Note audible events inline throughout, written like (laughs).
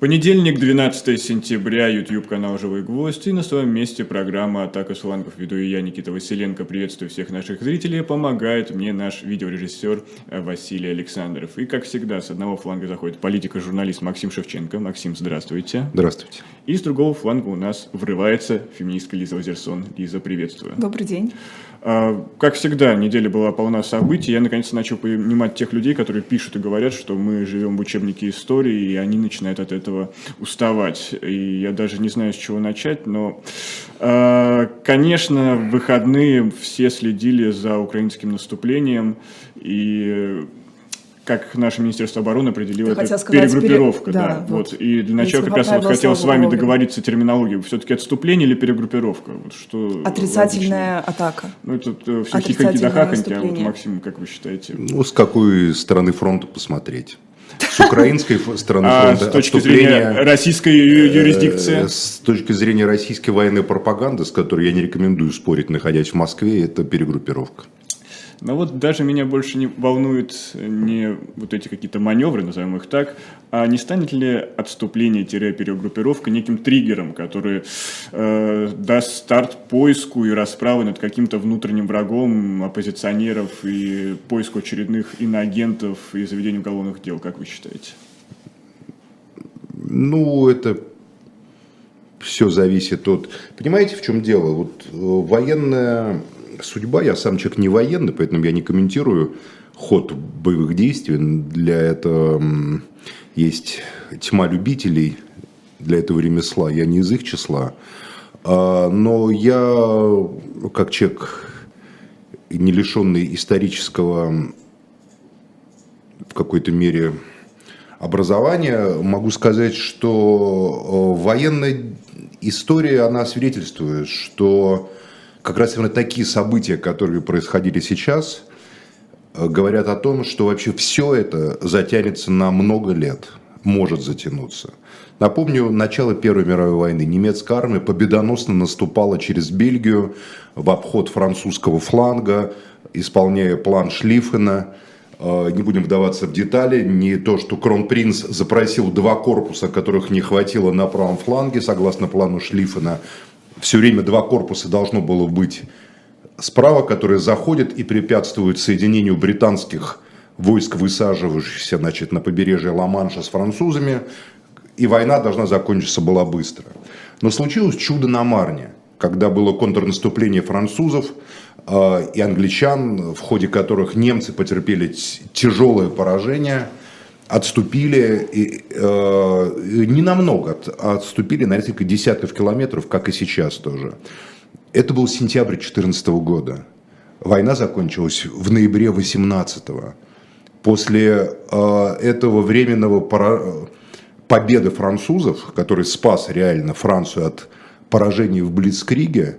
Понедельник, 12 сентября, YouTube-канал «Живой гвоздь» и на своем месте программа «Атака с флангов». Веду и я, Никита Василенко. Приветствую всех наших зрителей. Помогает мне наш видеорежиссер Василий Александров. И, как всегда, с одного фланга заходит политик и журналист Максим Шевченко. Максим, здравствуйте. Здравствуйте. И с другого фланга у нас врывается феминистка Лиза Озерсон. Лиза, приветствую. Добрый день. А, как всегда, неделя была полна событий. Я наконец начал понимать тех людей, которые пишут и говорят, что мы живем в учебнике истории, и они начинают от этого уставать. И я даже не знаю, с чего начать, но, а, конечно, в выходные все следили за украинским наступлением, и как наше Министерство обороны определило, это сказать, перегруппировка. Пере... Да, да, вот. вот. И для начала как раз вот хотел с вами договориться терминологию. Все-таки отступление или перегруппировка? Вот что Отрицательная логично? атака. Ну, это э, все хихоньки да хахоньки, а вот, Максим, как вы считаете? Ну, с какой стороны фронта посмотреть? С украинской стороны а фронта. С точки зрения российской юрисдикции? С точки зрения российской военной пропаганды, с которой я не рекомендую спорить, находясь в Москве, это перегруппировка. Но вот даже меня больше не волнуют не вот эти какие-то маневры, назовем их так, а не станет ли отступление-перегруппировка неким триггером, который э, даст старт поиску и расправы над каким-то внутренним врагом оппозиционеров и поиску очередных иноагентов и заведения уголовных дел, как вы считаете? Ну, это все зависит от... Понимаете, в чем дело? Вот э, военная судьба. Я сам человек не военный, поэтому я не комментирую ход боевых действий. Для этого есть тьма любителей для этого ремесла. Я не из их числа. А, но я, как человек, не лишенный исторического в какой-то мере образования, могу сказать, что э, военная история, она свидетельствует, что как раз именно такие события, которые происходили сейчас, э, говорят о том, что вообще все это затянется на много лет, может затянуться. Напомню, начало Первой мировой войны. Немецкая армия победоносно наступала через Бельгию в обход французского фланга, исполняя план Шлиффена. Э, не будем вдаваться в детали. Не то, что Кронпринц запросил два корпуса, которых не хватило на правом фланге, согласно плану Шлиффена, все время два корпуса должно было быть справа, которые заходят и препятствуют соединению британских войск, высаживающихся значит, на побережье Ла-Манша с французами, и война должна закончиться была быстро. Но случилось чудо на Марне, когда было контрнаступление французов э, и англичан, в ходе которых немцы потерпели тяжелое поражение – отступили и, э, не намного, от, отступили на несколько десятков километров, как и сейчас тоже. Это был сентябрь 2014 года. Война закончилась в ноябре 18 -го. После э, этого временного пора... победы французов, который спас реально Францию от поражений в Блицкриге,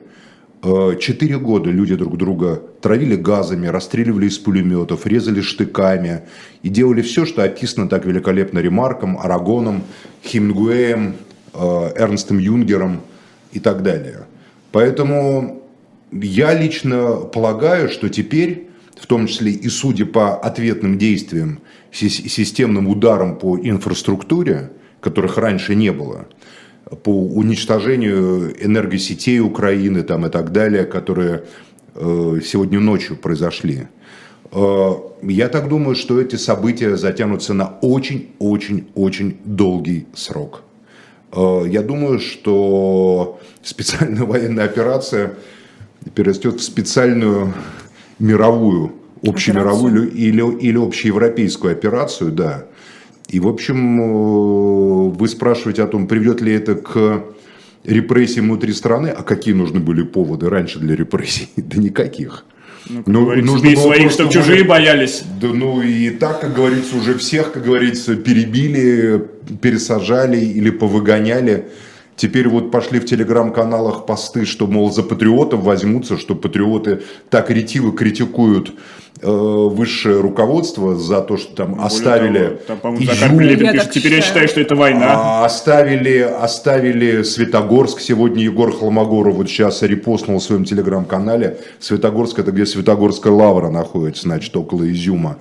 четыре года люди друг друга травили газами, расстреливали из пулеметов, резали штыками и делали все, что описано так великолепно Ремарком, Арагоном, Хемингуэем, э, Эрнстом Юнгером и так далее. Поэтому я лично полагаю, что теперь, в том числе и судя по ответным действиям, системным ударам по инфраструктуре, которых раньше не было – по уничтожению энергосетей Украины там, и так далее, которые э, сегодня ночью произошли. Э, я так думаю, что эти события затянутся на очень-очень-очень долгий срок. Э, я думаю, что специальная военная операция перерастет в специальную мировую, общемировую или, или общеевропейскую операцию, да, и, в общем, э, вы спрашиваете о том, приведет ли это к репрессиям внутри страны, а какие нужны были поводы раньше для репрессий? (laughs) Да никаких. Ну, ну нужно было своих, чтобы чужие боялись. Да, ну и так, как говорится, уже всех, как говорится, перебили, пересажали или повыгоняли. Теперь вот пошли в телеграм-каналах посты, что, мол, за патриотов возьмутся, что патриоты так ретиво критикуют высшее руководство за то, что там Более оставили того, там, Изюм. Я пишет, теперь я считаю, что это война. А, оставили, оставили Светогорск. Сегодня Егор Холмогоров вот сейчас репостнул в своем телеграм-канале. Светогорск это где Светогорская лавра находится, значит, около Изюма.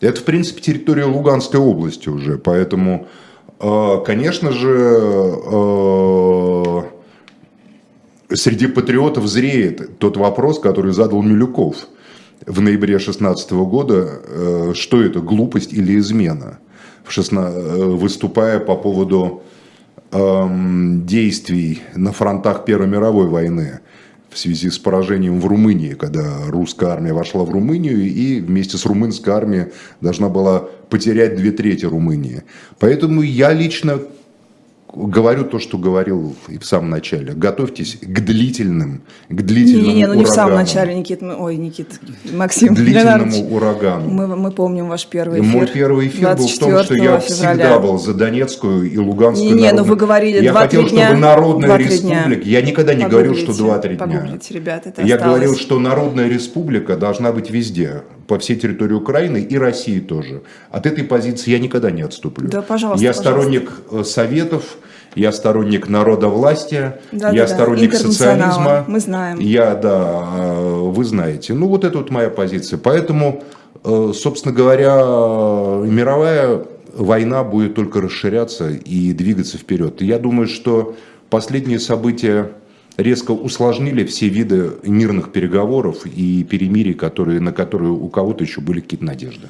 Это, в принципе, территория Луганской области уже, поэтому Э, конечно же, э, среди патриотов зреет тот вопрос, который задал Милюков в ноябре 2016 года, э, что это, глупость или измена, выступая по поводу эм, действий на фронтах Первой мировой войны в связи с поражением в Румынии, когда русская армия вошла в Румынию и вместе с румынской армией должна была потерять две трети Румынии. Поэтому я лично говорю то, что говорил и в самом начале. Готовьтесь к длительным, к длительному Не, не, ну не в самом начале, Никит, мы, ой, Никит, Максим К длительному Леонардович, урагану. Мы, мы помним ваш первый эфир. Мой первый эфир был в том, что я февраля. всегда был за Донецкую и Луганскую Не, не, ну вы говорили 2-3 дня. Я хотел, чтобы Народная Республика, я никогда не говорил, что 2-3 дня. ребят, это Я осталось. говорил, что Народная Республика должна быть везде, по всей территории Украины и России тоже. От этой позиции я никогда не отступлю. Да, пожалуйста, Я пожалуйста. сторонник э, советов, я сторонник народа власти, да, я да, сторонник да. социализма. Мы знаем. Я, да, э, вы знаете. Ну, вот это вот моя позиция. Поэтому, э, собственно говоря, мировая война будет только расширяться и двигаться вперед. И я думаю, что последние события резко усложнили все виды мирных переговоров и перемирий, которые, на которые у кого-то еще были какие-то надежды.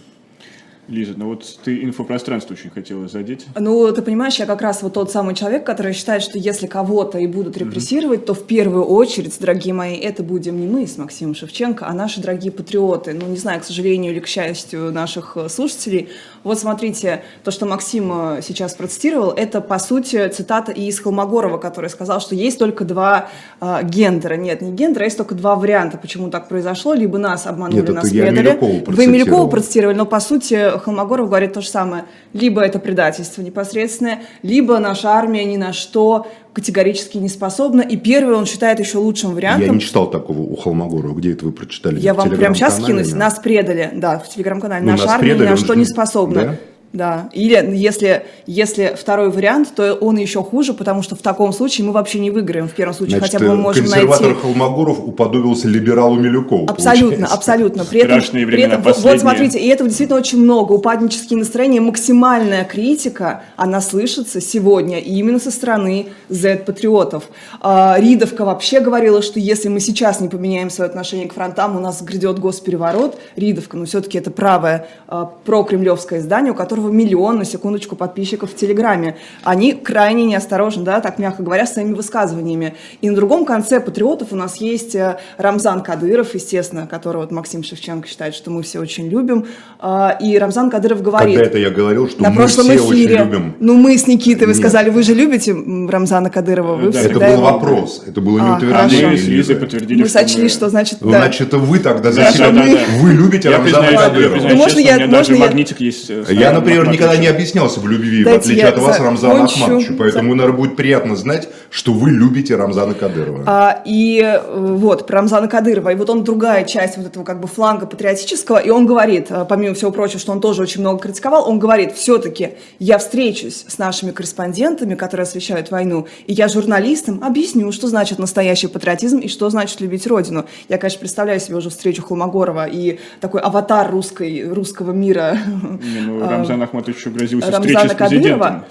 Лиза, ну вот ты инфопространство очень хотела задеть. Ну, ты понимаешь, я как раз вот тот самый человек, который считает, что если кого-то и будут репрессировать, mm-hmm. то в первую очередь, дорогие мои, это будем не мы с Максимом Шевченко, а наши дорогие патриоты. Ну, не знаю, к сожалению или к счастью наших э, слушателей. Вот смотрите, то, что Максим э, сейчас процитировал, это, по сути, цитата из Холмогорова, который сказал, что есть только два э, гендера. Нет, не гендера, есть только два варианта, почему так произошло. Либо нас обманули, Нет, нас предали. Вы Милюкову процитировали, но, по сути, Холмогоров говорит то же самое. Либо это предательство непосредственное, либо наша армия ни на что категорически не способна. И первый он считает еще лучшим вариантом. Я не читал такого у Холмогорова. Где это вы прочитали? Я вам прямо сейчас скинусь. Нас предали. Да, в телеграм-канале. Ну, наша армия предали, ни на что не способна. Да? Да. Или если, если второй вариант, то он еще хуже, потому что в таком случае мы вообще не выиграем. В первом случае Значит, хотя бы мы можем консерватор найти... Холмогоров уподобился либералу Милюкову. Абсолютно, получается. абсолютно. При этом, Страшные при этом последние. вот смотрите, и этого действительно очень много. Упаднические настроения, максимальная критика, она слышится сегодня именно со стороны Z-патриотов. А, Ридовка вообще говорила, что если мы сейчас не поменяем свое отношение к фронтам, у нас грядет госпереворот. Ридовка, но все-таки это правое а, прокремлевское издание, у которого миллион, на секундочку, подписчиков в Телеграме. Они крайне неосторожны, да, так мягко говоря, своими высказываниями. И на другом конце патриотов у нас есть э, Рамзан Кадыров, естественно, которого вот Максим Шевченко считает, что мы все очень любим. А, И Рамзан Кадыров говорит... Когда это я говорил, что на мы прошлом все эфире, очень любим. Ну, мы с Никитой, вы Нет. сказали, вы же любите Рамзана Кадырова, вы Да, Это был его- вопрос, это было не А, утверждение. Мы подтвердили, Мы сочли, что значит... да. Значит, это вы тогда за Да, себя. да, да, да. Вы любите Я Рамзана признаюсь, я Кадырова. признаюсь Ну, можно честно, я- у меня даже можно я- магнитик есть. э, Я, Рамзаном например, никогда не объяснялся в любви, в Дайте отличие я от вас. Рамзана Ахматовича. Поэтому, наверное, будет приятно знать, что вы любите Рамзана Кадырова. А, и э, вот, про Рамзана Кадырова. И вот он другая часть вот этого как бы фланга патриотического. И он говорит, э, помимо всего прочего, что он тоже очень много критиковал, он говорит, все-таки я встречусь с нашими корреспондентами, которые освещают войну, и я журналистам объясню, что значит настоящий патриотизм и что значит любить Родину. Я, конечно, представляю себе уже встречу Холмогорова и такой аватар русской, русского мира. Не, ну, Рамзан (laughs) Ахматович грозился Рамзана встречей с президентом. Кадырова.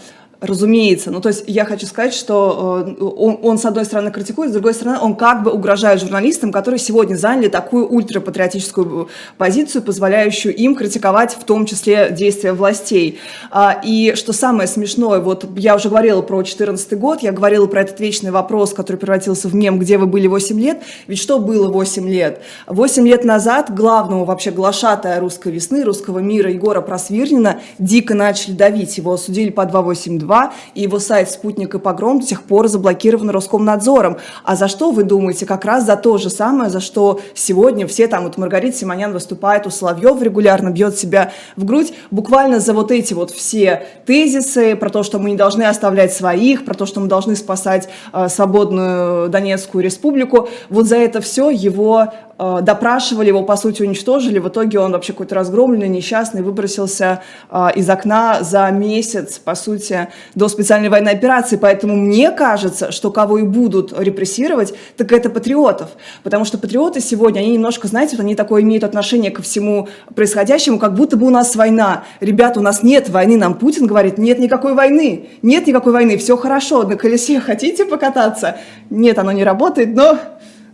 Разумеется. Ну, то есть я хочу сказать, что э, он, он, с одной стороны, критикует, с другой стороны, он как бы угрожает журналистам, которые сегодня заняли такую ультрапатриотическую позицию, позволяющую им критиковать в том числе действия властей. А, и что самое смешное, вот я уже говорила про 2014 год, я говорила про этот вечный вопрос, который превратился в мем «Где вы были 8 лет?». Ведь что было 8 лет? 8 лет назад главного вообще глашатая русской весны, русского мира Егора Просвирнина дико начали давить. Его осудили по 282, и его сайт «Спутник и погром» до сих пор заблокирован Роскомнадзором. А за что, вы думаете? Как раз за то же самое, за что сегодня все там, вот Маргарита Симонян выступает у Соловьев, регулярно бьет себя в грудь, буквально за вот эти вот все тезисы про то, что мы не должны оставлять своих, про то, что мы должны спасать э, свободную Донецкую республику. Вот за это все его э, допрашивали, его, по сути, уничтожили. В итоге он вообще какой-то разгромленный, несчастный, выбросился э, из окна за месяц, по сути, до специальной военной операции. Поэтому мне кажется, что кого и будут репрессировать, так это патриотов. Потому что патриоты сегодня, они немножко, знаете, вот они такое имеют отношение ко всему происходящему, как будто бы у нас война. Ребята, у нас нет войны, нам Путин говорит, нет никакой войны, нет никакой войны, все хорошо, на колесе хотите покататься? Нет, оно не работает, но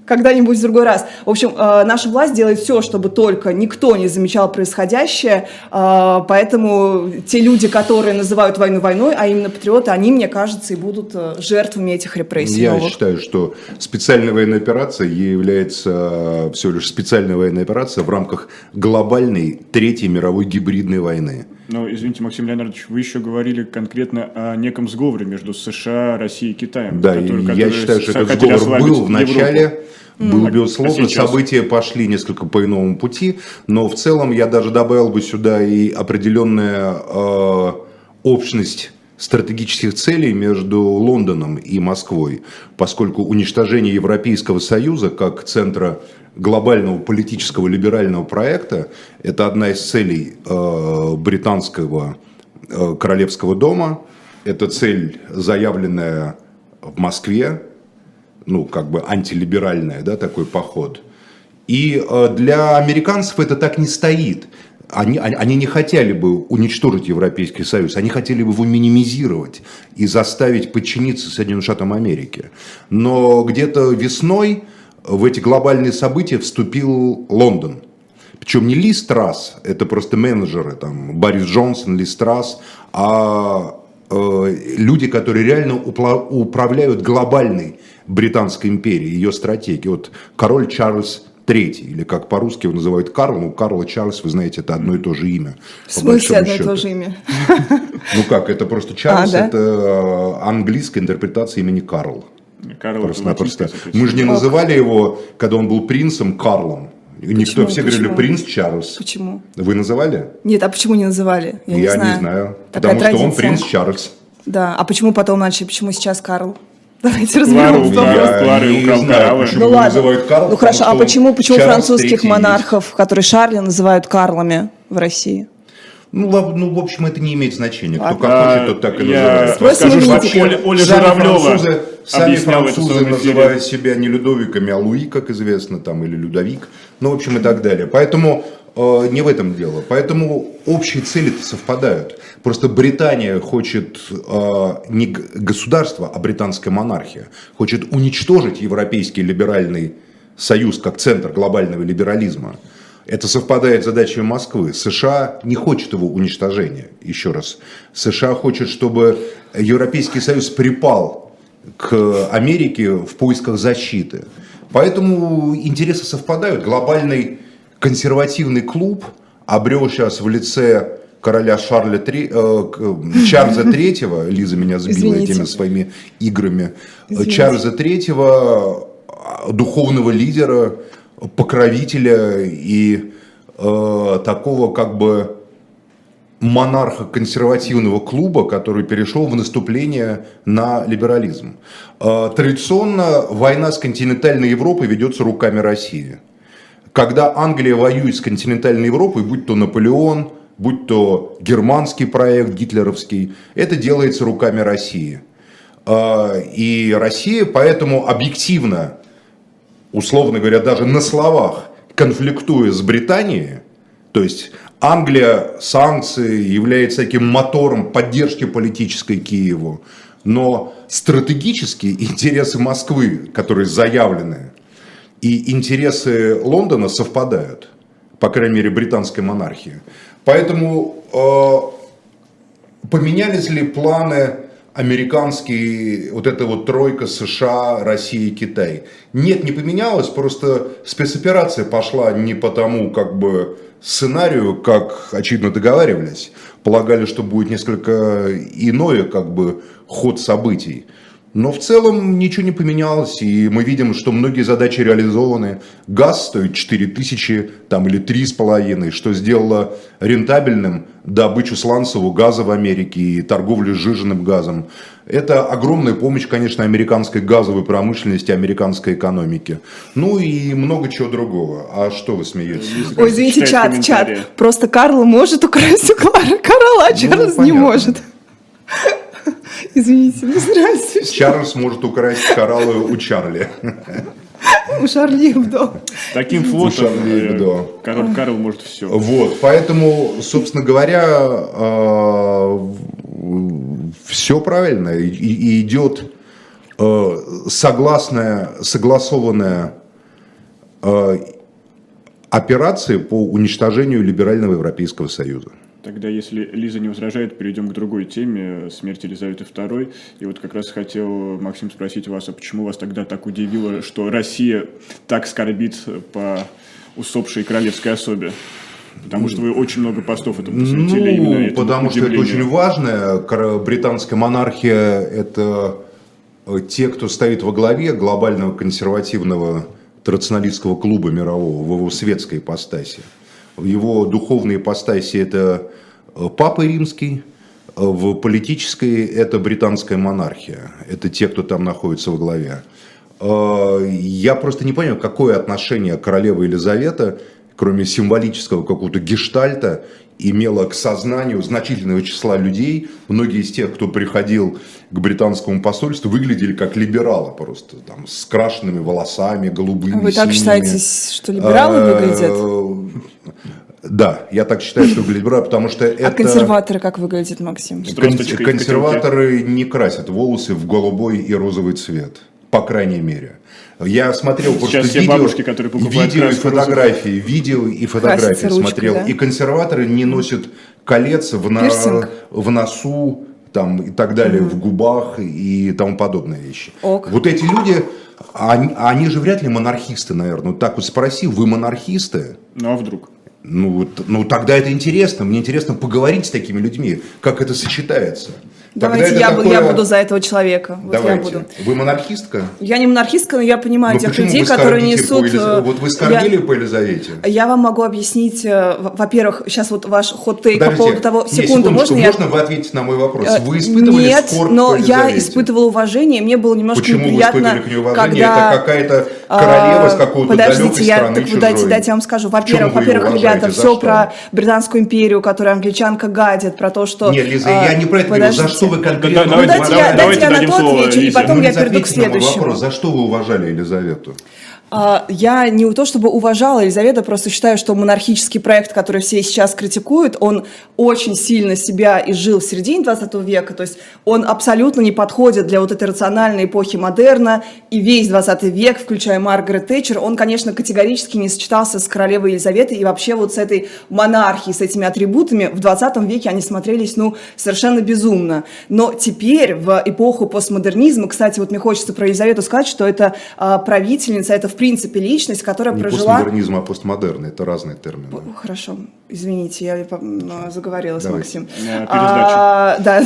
когда-нибудь в другой раз. В общем, э, наша власть делает все, чтобы только никто не замечал происходящее, э, поэтому те люди, которые называют войну войной, а именно патриоты, они, мне кажется, и будут э, жертвами этих репрессий. Я новых. считаю, что специальная военная операция является всего лишь специальная военная операция в рамках глобальной Третьей мировой гибридной войны. Но, извините, Максим Леонардович, вы еще говорили конкретно о неком сговоре между США, Россией и Китаем. Да, который, я который считаю, что этот сговор был в начале. Европу был, mm. безусловно, а события пошли несколько по иному пути, но в целом я даже добавил бы сюда и определенная э, общность стратегических целей между Лондоном и Москвой, поскольку уничтожение Европейского Союза как центра глобального политического либерального проекта – это одна из целей э, британского э, королевского дома, это цель, заявленная в Москве, ну, как бы антилиберальная, да, такой поход. И э, для американцев это так не стоит. Они, они не хотели бы уничтожить Европейский Союз, они хотели бы его минимизировать и заставить подчиниться Соединенным Штатам Америки. Но где-то весной в эти глобальные события вступил Лондон. Причем не Ли Страс, это просто менеджеры, там, Борис Джонсон, Ли Страс, а э, люди, которые реально управляют глобальной Британской империи, ее стратегии. Вот король Чарльз Третий, или как по-русски его называют Карл, ну Карл и Чарльз, вы знаете, это одно и то же имя. В смысле одно счету. и то же имя? Ну как, это просто (laughs) Чарльз, а, да? это э, английская интерпретация имени Карл. Карл просто Мы же не называли его, когда он был принцем, Карлом. Никто, все почему? говорили принц Чарльз. Почему? Вы называли? Нет, а почему не называли? Я, Я не знаю. Не знаю Такая потому традиция. что он принц Чарльз. Да, а почему потом начали, почему сейчас Карл? (laughs) Давайте разберем вопрос. Клары украл кораллы. Ну ладно. Карл, ну хорошо, а почему, почему французских монархов, которые Шарля называют Карлами в России? Ну, ну, в общем, это не имеет значения. Кто как хочет, тот так и я называет. Скажу, что вообще, Оля, Оля сами Журавлева французы, сами французы называют себя не Людовиками, а Луи, как известно, там, или Людовик. Ну, в общем, и так далее. Поэтому э, не в этом дело. Поэтому общие цели-то совпадают. Просто Британия хочет э, не государство, а британская монархия. Хочет уничтожить Европейский либеральный союз как центр глобального либерализма. Это совпадает с задачами Москвы. США не хочет его уничтожения, еще раз. США хочет, чтобы Европейский Союз припал к Америке в поисках защиты. Поэтому интересы совпадают. Глобальный консервативный клуб обрел сейчас в лице короля Шарля Три, э, Чарльза (laughs) Третьего, Лиза меня сбила Извините. этими своими играми, Извините. Чарльза Третьего, духовного лидера, покровителя и э, такого как бы монарха консервативного клуба, который перешел в наступление на либерализм. Э, традиционно война с континентальной Европой ведется руками России. Когда Англия воюет с континентальной Европой, будь то Наполеон, будь то германский проект гитлеровский, это делается руками России. А, и Россия поэтому объективно, условно говоря, даже на словах, конфликтуя с Британией, то есть Англия санкции является таким мотором поддержки политической Киеву, но стратегически интересы Москвы, которые заявлены, и интересы Лондона совпадают, по крайней мере, британской монархии. Поэтому э, поменялись ли планы американские, вот эта вот тройка США, Россия Китай? Нет, не поменялось, просто спецоперация пошла не по тому, как бы, сценарию, как очевидно договаривались. Полагали, что будет несколько иное, как бы, ход событий. Но в целом ничего не поменялось, и мы видим, что многие задачи реализованы. Газ стоит 4 тысячи там, или 3,5, что сделало рентабельным добычу сланцевого газа в Америке и торговлю сжиженным газом. Это огромная помощь, конечно, американской газовой промышленности, американской экономике. Ну и много чего другого. А что вы смеетесь? Ой, извините, чат, чат. Просто Карл может украсть у Клары Карла, а ну, Чарльз ну, не может. (laughs) Извините, не нравится. Чарльз может украсть кораллы у Чарли. У Шарли Эбдо. Таким флотом э, король Карл может все. Вот, поэтому, собственно говоря, все правильно. И, и идет э, согласная, согласованная э, операция по уничтожению либерального Европейского Союза. Тогда, если Лиза не возражает, перейдем к другой теме, смерти Елизаветы II. И вот как раз хотел, Максим, спросить вас, а почему вас тогда так удивило, что Россия так скорбит по усопшей королевской особе? Потому что вы очень много постов этому посвятили ну, именно этому потому что это удивлению. очень важно. Британская монархия – это э, те, кто стоит во главе глобального консервативного традиционалистского клуба мирового в его светской ипостаси. Его духовной ипостаси это э, Папа Римский, э, в политической это британская монархия. Это те, кто там находится во главе. Э, Я просто не понимаю, какое отношение королева Елизавета, кроме символического какого-то гештальта, имела к сознанию значительного числа людей. Многие из тех, кто приходил к британскому посольству, выглядели как либералы просто, там, с крашенными волосами, голубыми, Вы так синими. считаете, что либералы выглядят? Э, Да, я так считаю, что выглядят либералы, потому что это... А консерваторы как выглядят, Максим? Кон- консерваторы не красят волосы в голубой и розовый цвет, по крайней мере. Я смотрел Сейчас просто все видео, бабушки, которые покупают видео и фотографии, видео и фотографии ручкой, смотрел. да? И консерваторы не носят колец в, на- Пирсинг. в носу там, и так далее, в губах и тому подобные вещи. Ок. Вот эти люди, они, они же вряд ли монархисты, наверное. Вот так вот спроси, вы монархисты? Ну а вдруг? Ну, ну тогда это интересно. Мне интересно поговорить с такими людьми, как это сочетается. Давайте я, такое- я буду за этого человека. Вот я Давайте. буду. Вы монархистка? Я не монархистка, но я понимаю Ну, тех почему людей, вы которые несут... Елиз- э, Вот вы я- скорбили по Елизавете? Я вам могу объяснить, э, во-первых, сейчас вот ваш хот-тейк по поводу того, секунду, можно я... можно вы ответите на мой вопрос? Э, Вы испытывали Нет, скорбь но я испытывала уважение, мне было немножко Почему вы неприятно, испытывали к ней уважение? когда... Это какая-то королева а, с какой-то Подождите, я, страны так вы дайте, дайте я вам скажу. Во-первых, вы во-первых, ребята, все что? про Британскую империю, которую англичанка гадит, про то, что... Нет, Лиза, я не про это говорю. За подождите. Что вы конкретно Да, Ну, давайте, давайте дайте я на дадим то слово отвечу, и потом Ну, я перейду к следующему. вопрос. За что вы уважали Елизавету? А, Я не то чтобы уважала Елизавету, просто считаю, что монархический проект, который все сейчас критикуют, он очень сильно себя изжил в середине 20 века, то есть он абсолютно не подходит для вот этой рациональной эпохи модерна, и весь 20 век, включая Маргарет Тэтчер, он, конечно, категорически не сочетался с королевой Елизаветой и вообще вот с этой монархией, с этими атрибутами. В 20 веке они смотрелись, ну, совершенно безумно. Но теперь, в эпоху постмодернизма, кстати, вот мне хочется про Елизавету сказать, что это а, правительница, это, в принципе, личность, которая Не прожила... постмодернизм, а постмодерн. Это разные термины. О, Хорошо, извините, я заговорилась, Давайте. Максим. А, да.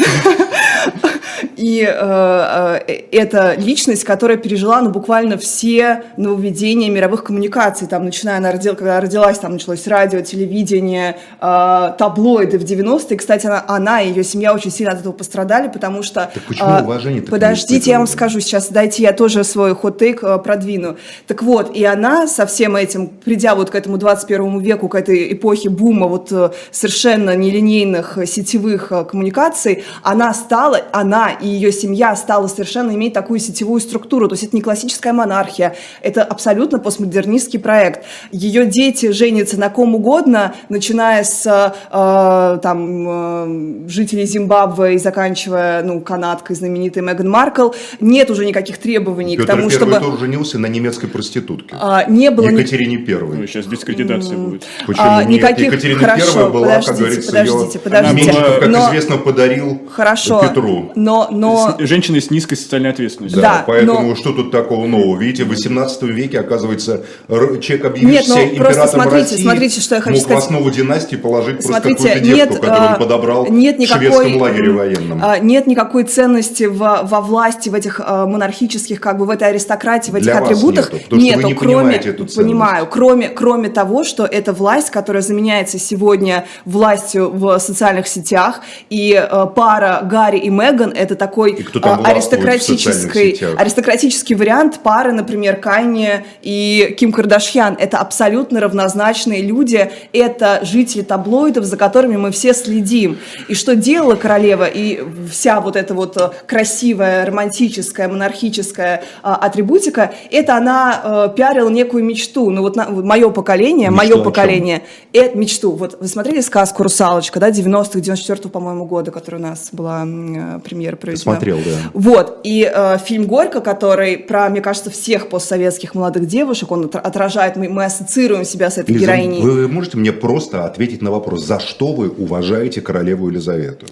И э, э, это личность, которая пережила ну, буквально все нововведения мировых коммуникаций. Там, начиная, она родила, когда родилась, там началось радио, телевидение, э, таблоиды в 90-е. Кстати, она, она и ее семья очень сильно от этого пострадали, потому что... Так почему э, ней Подождите, я вам скажу сейчас, дайте я тоже свой хот-тейк э, продвину. Так вот, и она со всем этим, придя вот к этому 21 веку, к этой эпохе бума вот э, совершенно нелинейных э, сетевых коммуникаций, она стала, она и ее семья стала совершенно иметь такую сетевую структуру. То есть это не классическая монархия, это абсолютно постмодернистский проект. Ее дети женятся на ком угодно, начиная с э, там, э, жителей Зимбабве и заканчивая ну, канадкой знаменитой Меган Маркл. Нет уже никаких требований Петр к тому, I чтобы... тоже женился на немецкой проститутке. а, не было Екатерине Ну, Первой. сейчас дискредитация будет. Почему а, нет? никаких- Екатерина хорошо, Первая была, как подождите, говорится, подождите, ее подождите. Меньшиков, как Но- известно, подарил Хорошо, Петру. но... но... С- Женщины с низкой социальной ответственностью. Да, Да, поэтому но- что тут такого нового? Видите, в 18 веке, оказывается, человек, объявившийся Нет, ну, просто смотрите, России, смотрите, что я хочу мог сказать. в основу династии положить просто Смотрите, какую-то девку, нет, которую а, он подобрал нет в никакой, шведском лагере военном. а, нет никакой ценности в, во власти, в этих а, монархических, как бы в этой аристократии, в этих Для вас атрибутах. нету, потому что вы не кроме, понимаете эту ценность. понимаю, кроме, кроме того, что это власть, которая заменяется сегодня властью в социальных сетях, и э, пара Гарри и Меган – это такой а, аристократический, аристократический вариант пары, например, Канье и Ким Кардашьян. Это абсолютно равнозначные люди, это жители таблоидов, за которыми мы все следим. И что делала королева и вся вот эта вот э, красивая, романтическая, монархическая а, атрибутика, это она э, пиарила некую мечту. Ну вот, мое поколение, Мечту мое поколение, это мечту. Вот вы смотрели сказку «Русалочка», да, 90-х, 94 по-моему, года, которая у нас была м, премьера проведена. Смотрел, да. Вот, и э, фильм «Горько», который про, мне кажется, всех постсоветских молодых девушек, он отра- отражает, мы, мы ассоциируем себя с этой Лиза, героиней. вы можете мне просто ответить на вопрос, за что вы уважаете королеву Елизавету?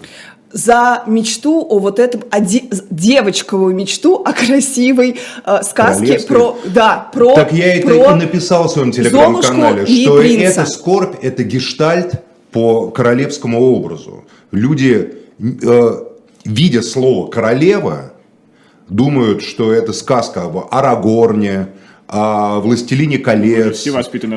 За мечту о вот этом, о де- девочковую мечту о красивой э, сказке про, да, про, Так я это про и написал в своем телеграм-канале, что принца. это скорбь, это гештальт по королевскому образу. Люди, э, видя слово «королева», думают, что это сказка об Арагорне, о «Властелине колец»,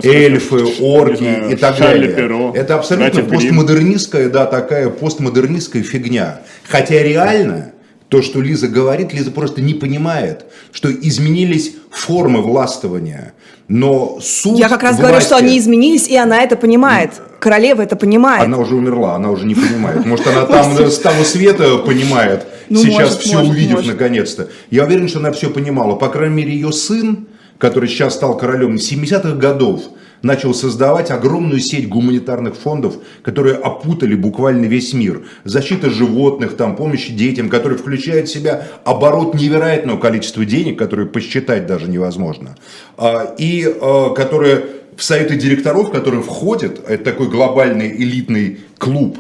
эльфы, орки знаю, и так Шарль далее. Перро, это абсолютно постмодернистская, да, такая постмодернистская фигня. Хотя реально то, что Лиза говорит, Лиза просто не понимает, что изменились формы властвования. Но суть Я как раз говорю, власти- что они изменились, и она это понимает. Королева это понимает. Она уже умерла, она уже не понимает. (laughs) Может, она там с того света понимает, Ну, сейчас может, все может, увидев наконец-то. Я уверен, что она все понимала. По крайней мере, ее сын, который сейчас стал королем, с 70-х годов начал создавать огромную сеть гуманитарных фондов, которые опутали буквально весь мир. Защита животных, там, помощь детям, которые включают в себя оборот невероятного количества денег, которые посчитать даже невозможно. А, И а, которые в советы директоров, которые входят, это такой глобальный элитный клуб,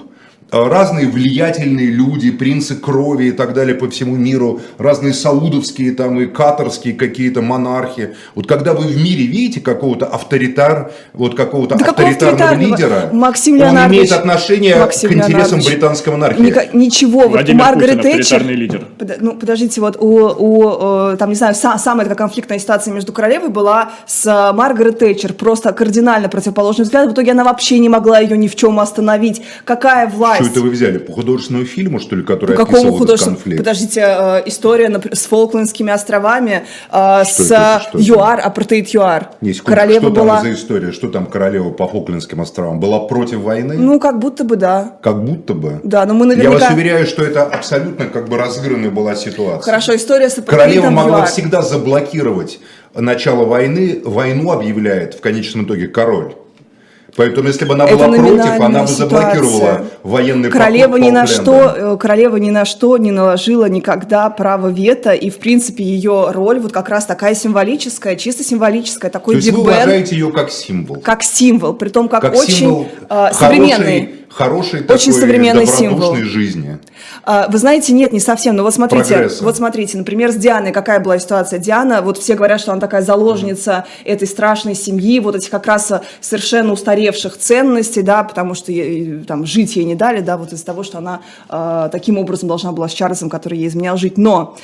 разные влиятельные люди, принцы крови и так далее по всему миру, разные саудовские там и катарские какие-то монархи. Вот когда вы в мире видите какого-то авторитар, вот какого-то Да какого авторитарного авторитарного? лидера, Максим он имеет отношение Максим к интересам британской монархии. Ника- ничего, вот у Владимир Маргарет Путин, Тэтчер... авторитарный лидер. Под- ну, подождите, вот у, у, э, там, не знаю, са- самая такая конфликтная ситуация между королевой была с э, Маргарет Тэтчер. Просто кардинально противоположный взгляд. В итоге она вообще не могла ее ни в чем остановить. Какая власть? Что это вы взяли? По художественному фильму, что ли, который По какому художественному? конфликт? Подождите, э, история с Фолклендскими островами, э, Что с это? Что? ЮАР, апартеид ЮАР. Не, секундочку, Королева что была... там за история? Что там королева по Фоклендским островам? Была против войны? Ну, как будто бы да. Как будто бы. Да, но мы Я наверняка... вас уверяю, что это абсолютно как бы разыгранная была ситуация. Хорошо, история с Королева апартеидом могла ЮАР. всегда заблокировать начало войны. Войну объявляет в конечном итоге король. Поэтому, если бы она Это была против, номинальная она бы заблокировала ситуация. военный Королева ни на что, э, королева ни на что не наложила никогда право вето, и в принципе ее роль вот как раз такая символическая, чисто символическая, То такой есть вы Биг уважаете ее как символ. как символ, при том как, Как очень э, современный. Хорошей Очень такой современный символ. жизни. А, Вы знаете, нет, не совсем. Но вот смотрите, Прогресса. вот смотрите, например, с Дианой какая была ситуация? Диана, вот все говорят, что она такая заложница этой страшной семьи, вот этих как раз а, совершенно устаревших ценностей, да, потому что ей, там жить ей не дали, да, вот из-за того, что она а, таким образом должна была с Чарльзом, который ей изменял, жить. Но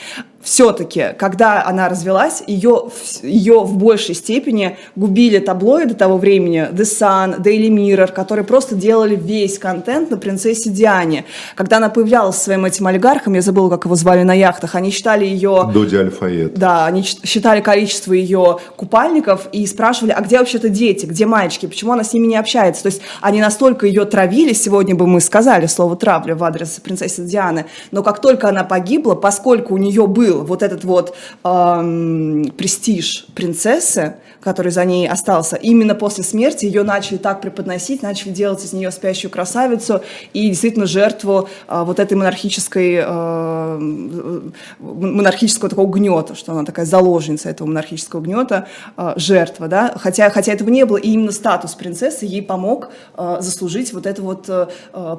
все-таки, когда она развелась, ее, ее в большей степени губили таблоиды того времени, The Sun, Daily Mirror, которые просто делали весь контент на принцессе Диане. Когда она появлялась со своим этим олигархом, я забыла, как его звали на яхтах, они считали ее... Доди Альфаед. Да, они считали количество ее купальников и спрашивали, а где вообще-то дети, где мальчики, почему она с ними не общается. То есть они настолько ее травили, сегодня бы мы сказали слово травля в адрес принцессы Дианы, но как только она погибла, поскольку у нее был вот этот вот эм, престиж принцессы, который за ней остался, именно после смерти ее начали так преподносить, начали делать из нее спящую красавицу и действительно жертву э, вот этой монархической, э, монархического такого гнета, что она такая заложница этого монархического гнета, э, жертва, да, хотя, хотя этого не было, и именно статус принцессы ей помог э, заслужить вот эту вот э,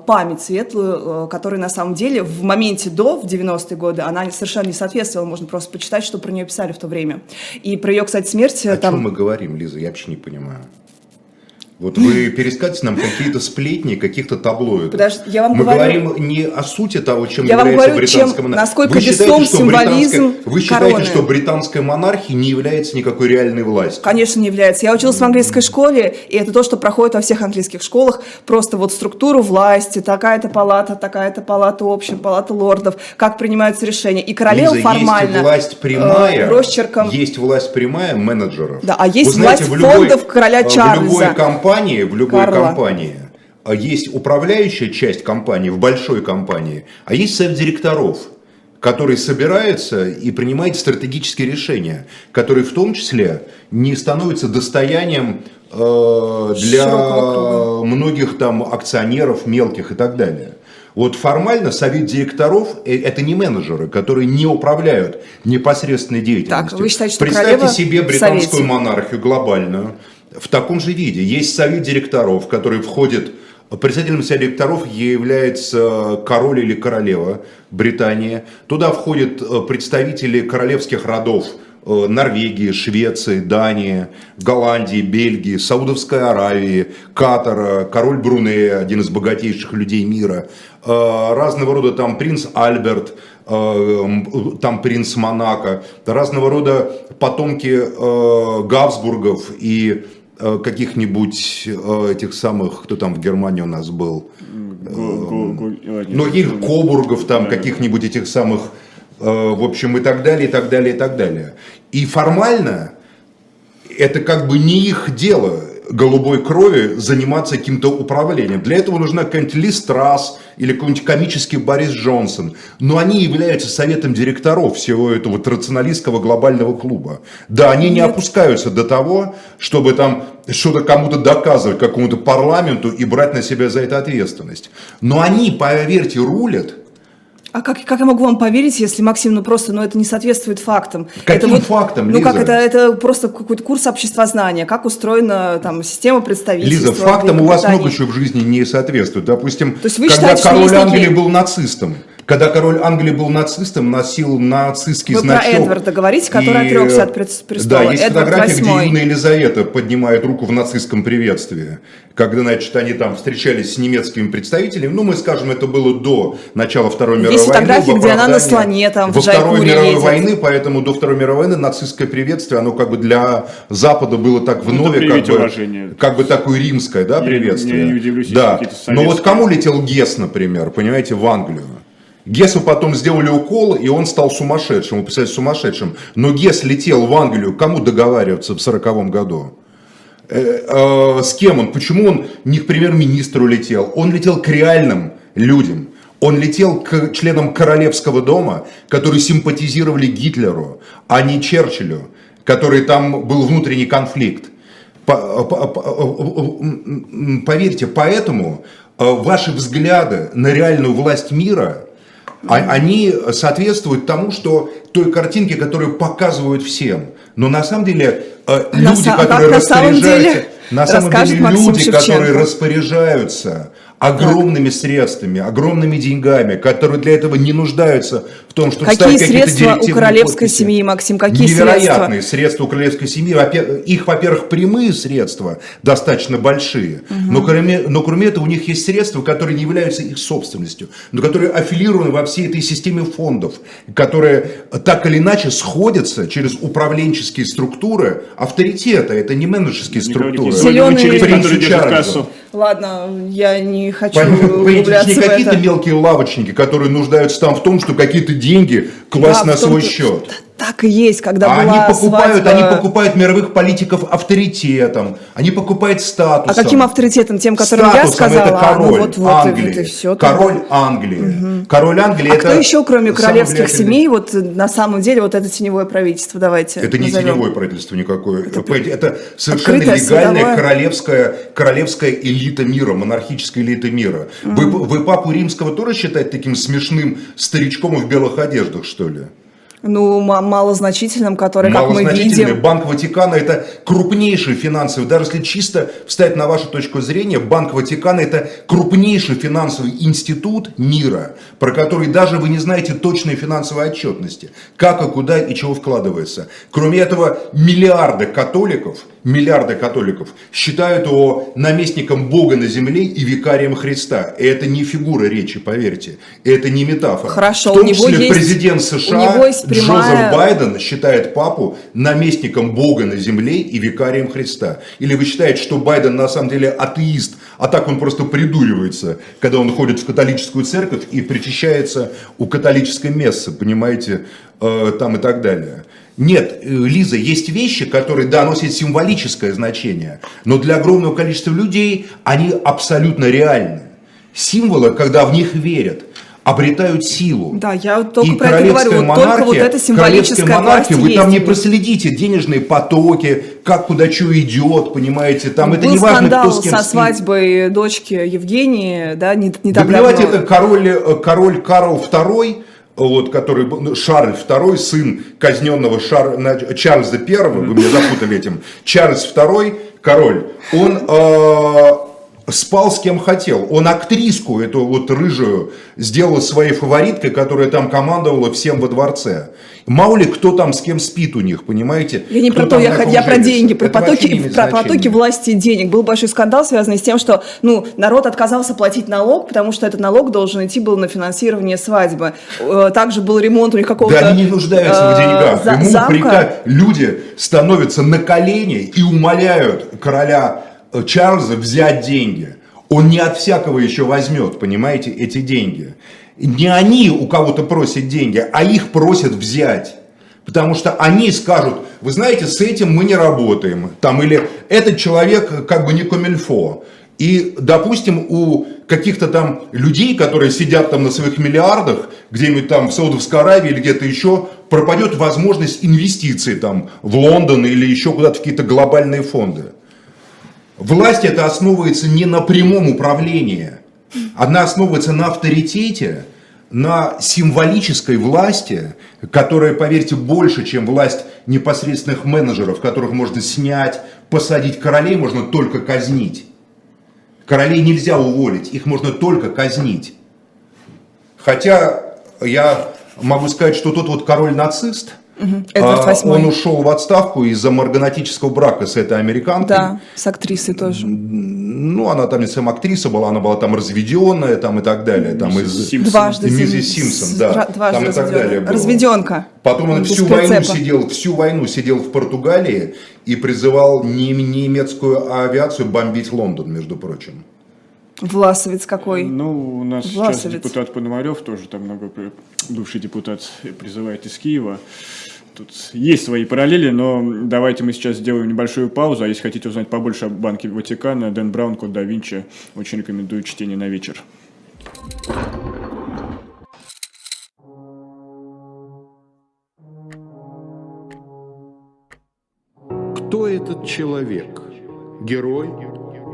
память светлую, э, которая на самом деле в моменте до, в 90-е годы, она совершенно не соответствовала, можно просто почитать, что про нее писали в то время. И про ее, кстати, смерть О там... чем мы говорим, Лиза? Я вообще не понимаю. Вот вы перескатите нам какие-то сплетни, каких-то таблоидов. Подожди, я вам Мы говорю- говорим не о сути того, чем Я является говорю, британская чем- монархия. насколько Вы считаете, что символизм Вы считаете, короны. что британская монархия не является никакой реальной властью? Конечно, не является. Я училась в английской школе, и это то, что проходит во всех английских школах. Просто вот структуру власти, такая-то палата, такая-то палата общая, палата лордов, как принимаются решения. И королева Лиза, формально... есть власть прямая, э, росчерком... есть власть прямая менеджеров. Да, а есть Вы знаете, власть любой- фондов короля э, В Чарльза. любой компании, в любой Карла. компании э, есть управляющая часть компании, в большой компании, а есть совет директоров который собирается и принимает стратегические решения, которые в том числе не становятся достоянием э, для многих там акционеров мелких и так далее. Вот формально совет директоров э, это не менеджеры, которые не управляют непосредственной деятельностью. Так, вы считаете, что Представьте себе британскую монархию глобальную в таком же виде. Есть совет директоров, который входит Председателем совета директоров является король или королева Британии. Туда входят э, представители королевских родов э, Норвегии, Швеции, Дании, Голландии, Бельгии, Саудовской Аравии, Катара, король Брунея, один из богатейших людей мира, Э, разного рода там принц Альберт, там принц Монако, разного рода потомки Габсбургов и каких-нибудь э, этих самых, кто там в Германии у нас был, го- ладно, ну, не- Кобургов, там, каких-нибудь этих самых, э, в общем, и так далее, и так далее, и так далее. И формально это как бы не их дело голубой крови заниматься каким-то управлением. Для этого нужна какая-нибудь Ли Страс или какой-нибудь комический Борис Джонсон. Но они являются советом директоров всего этого рационалистского глобального клуба. Да, они не опускаются до того, чтобы там что-то кому-то доказывать, какому-то парламенту и брать на себя за это ответственность. Но они, поверьте, рулят А как, как я могу вам поверить, если Максим, ну просто, ну это не соответствует фактам? Каким это фактам, Ну как Лиза? это, это просто какой-то курс обществознания, как устроена там система представительства. Лиза, фактам у вас много чего в жизни не соответствует. Допустим, То есть вы когда считаете, король Англии был нацистом, когда король Англии был нацистом, носил нацистский Вы про значок. Эдварда говорите, который И, отрекся от пред- престола. Да, есть Эдвард фотография, где VIII. юная Елизавета поднимает руку в нацистском приветствии. Когда, значит, они там встречались с немецкими представителями, ну, мы скажем, это было до начала Второй мировой Есть войны. фотографии, в где она на слоне там в Во Второй Джайпуре мировой едет. войны, поэтому до Второй мировой войны нацистское приветствие, оно как бы для Запада было так в Ну, как бы, уважение. как бы такое римское, да, Я приветствие. не- удивлюсь, да. Но вот кому летел Гесс, например, понимаете, в Англию? Гессу потом сделали укол, и он стал сумасшедшим, вы представляете, сумасшедшим. Но Гесс летел в Англию, кому договариваться в сороковом году? Э, э, с кем он? Почему он не к премьер-министру летел? Он летел к реальным людям. Он летел к членам королевского дома, которые симпатизировали Гитлеру, а не Черчиллю, который там был внутренний конфликт. Поверьте, поэтому э, ваши взгляды на реальную власть мира, они соответствуют тому, что той картинке, которую показывают всем. Но на самом деле э, на люди, а как которые на самом распоряжаются, деле? на самом деле люди, Шевченко. которые распоряжаются огромными средствами, огромными деньгами, которые для этого не нуждаются в том, чтобы Какие ставить какие-то средства у королевской подписи. семьи, Максим? Какие Невероятные средства у королевской семьи. Их, во-первых, прямые средства достаточно большие, но, кроме, но кроме этого у них есть средства, которые не являются их собственностью, но которые аффилированы во всей этой системе фондов, которые так или иначе сходятся через управленческие структуры авторитета. Это не менеджерские не структуры. Зелёные- Через. Ладно, я не хочу Понимаете, это углубляться не какие-то мелкие лавочники, которые нуждаются там в том, что какие-то деньги класть Да, на свой счет. Так и есть, когда А была они покупают, свадьба- они покупают мировых политиков авторитетом, они покупают статусом. А каким авторитетом? Тем, которым я Статусом сказала? это А, король ну вот, вот, Англии. вот и все. король Англии. Король Англии А это кто еще, кроме королевских семей, вот на самом деле, вот это теневое правительство, давайте Это не назовем. теневое правительство никакое. Это, это совершенно открытое, легальная королевская, королевская элита мира, монархическая элита мира. Вы, вы папу римского тоже считаете таким смешным старичком в белых одеждах, что ли? Ну, ма- малозначительным, который, как мы видим... Банк Ватикана это крупнейший финансовый, даже если чисто встать на вашу точку зрения, Банк Ватикана это крупнейший финансовый институт мира, про который даже вы не знаете точной финансовой отчетности, как и куда и чего вкладывается. Кроме этого, миллиарды католиков миллиарды католиков считают его наместником Бога на земле и викарием Христа. И это не фигура речи, поверьте. Это не метафора. Хорошо, В том у него числе есть- президент США есть прямая- Джозеф Байден считает папу наместником Бога на земле и викарием Христа. Или вы считаете, что Байден на самом деле атеист, а так он просто придуривается, когда он ходит в католическую церковь и причащается у католической мессы, понимаете, э, там и так далее. Нет, э, Лиза, есть вещи, которые, да, носят символическое значение, но для огромного количества людей они абсолютно реальны. Символы, когда в них верят, обретают силу. Да, я только И про это говорю. Вот только вот монархия- эта символическая королевская монархия, вы там не проследите денежные потоки, как куда что идет, понимаете, там это Был не важно, кто с кем со спит. свадьбой дочки Евгении, да, не, не Да понимаете, это король, э, король Карл II, вот, который, был- ну, Шарль II, сын казненного Шар, Чарльза I, вы меня запутали этим, Чарльз II, король, он э, спал с кем хотел. Он актриску, эту вот рыжую, сделал своей фавориткой, которая там командовала всем во дворце. Мало ли кто там с кем спит у них, понимаете? Я не Кто про то, я, я про деньги, про Это потоки, про потоки власти и денег. Был большой скандал, связанный с тем, что ну, народ отказался платить налог, потому что этот налог должен идти был на финансирование свадьбы. Э, Также был ремонт у них какого-то Да они не нуждаются в э, деньгах. за- Ему замка. прика- люди становятся на колени и умоляют короля Чарльза взять деньги. Он не от всякого еще возьмет, понимаете, эти деньги. Не они у кого-то просят деньги, а их просят взять. Потому что они скажут, вы знаете, с этим мы не работаем. Там, или этот человек как бы не комильфо. И, допустим, у каких-то там людей, которые сидят там на своих миллиардах, где-нибудь там в Саудовской Аравии или где-то еще, пропадет возможность инвестиций там в Лондон или еще куда-то в какие-то глобальные фонды. Власть это основывается не на прямом управлении, она основывается на авторитете, на символической власти, которая, поверьте, больше, чем власть непосредственных менеджеров, которых можно снять, посадить королей, можно только казнить. Королей нельзя уволить, их можно только казнить. Хотя я могу сказать, что тот вот король-нацист, Эдвард а, VIII. он ушел в отставку из-за марганатического брака с этой американкой. Да, с актрисой тоже. Ну, она там не сама актриса была, она была там разведенная там и так далее. Там из... Симпсон. Дважды. Миссис Симпсон, с- да. Дважды Там и так далее было. Разведенка. Потом он всю войну сидел, всю войну сидел в Португалии и призывал не- немецкую авиацию бомбить Лондон, между прочим. Власовец какой. Ну, у нас Власовец. сейчас депутат Пономарев тоже там много, бывший депутат призывает из Киева. Тут есть свои параллели, но давайте мы сейчас сделаем небольшую паузу, а если хотите узнать побольше о Банке Ватикана, Дэн Браун, Код да Винчи, очень рекомендую чтение на вечер. Кто этот человек? Герой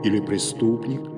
или преступник?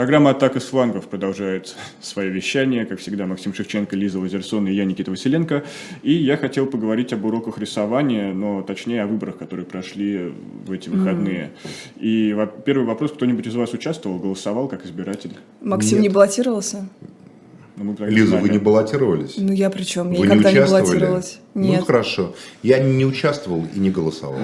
Программа «Атака с флангов» продолжает свое вещание. Как всегда, Максим Шевченко, Лиза Лазерсон и я, Никита Василенко. И я хотел поговорить об уроках рисования, но точнее о выборах, которые прошли в эти выходные. И во- первый вопрос, кто-нибудь из вас участвовал, голосовал как избиратель? Максим Нет. не баллотировался? Ну, Лиза, вы знали. не баллотировались? Ну я при чем? Я Вы не никогда не, участвовали? баллотировалась. Ну, Нет. хорошо. Я не участвовал и не голосовал.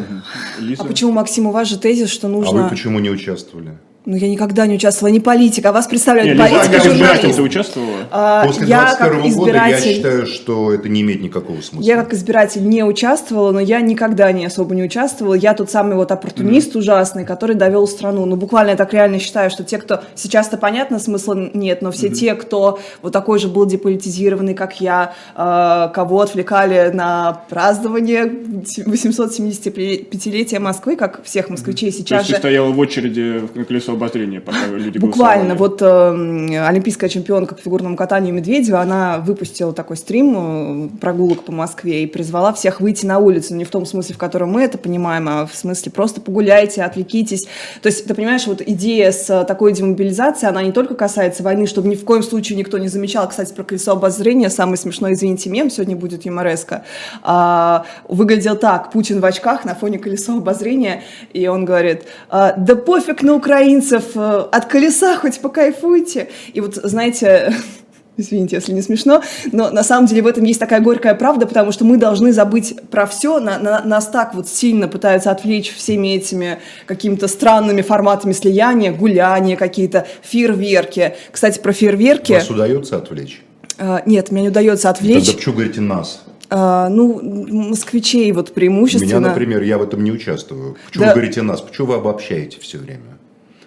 Лиза? а почему, Максим, у вас же тезис, что А нужно... вы почему не участвовали? Ну я никогда не участвовала, не политик, а вас представляют Лиза, а политик как избиратель ты участвовала? А, После я 21 как года я избиратель... считаю, что это не имеет никакого смысла. Я как избиратель не участвовала, но я никогда не особо не участвовала. Я тот самый вот оппортунист ужасный, который довел страну. Ну, буквально я так реально считаю, что те, кто... Сейчас-то понятно, смысла нет, но все те, кто вот такой же был деполитизированный, как я, э, кого отвлекали на празднование 875-летия Москвы, как всех москвичей То сейчас есть ты же... стояла в очереди на колесо обозрения, пока люди Буквально. Вот э, олимпийская чемпионка по фигурному катанию Медведева, она выпустила такой стрим э, прогулок по Москве и призвала всех выйти на улицу. Не в том смысле, в котором мы это понимаем, а в смысле просто погуляйте, отвлекитесь. То есть, ты понимаешь, вот идея с такой демобилизацией, она не только касается войны, чтобы ни в коем случае никто не замечал. Кстати, про колесо обозрения, самый смешной, извините, мем сегодня будет юмореска. А, выглядел так, Путин в очках на фоне колесо обозрения, и он говорит, «А, да пофиг на украинцев, э, от колеса хоть покайфуйте. И вот, знаете, (laughs) Извините, если не смешно, но на самом деле в этом есть такая горькая правда, потому что мы должны забыть про все. На, на, нас так вот сильно пытаются отвлечь всеми этими какими-то странными форматами слияния, гуляния какие-то, фейерверки. Кстати, про фейерверки... Вас удается отвлечь? А, нет, мне не удается отвлечь. Тогда почему говорите «нас»? А, ну, москвичей вот преимущественно. Меня, например, я в этом не участвую. Почему Да. вы говорите «нас»? Почему вы обобщаете все время?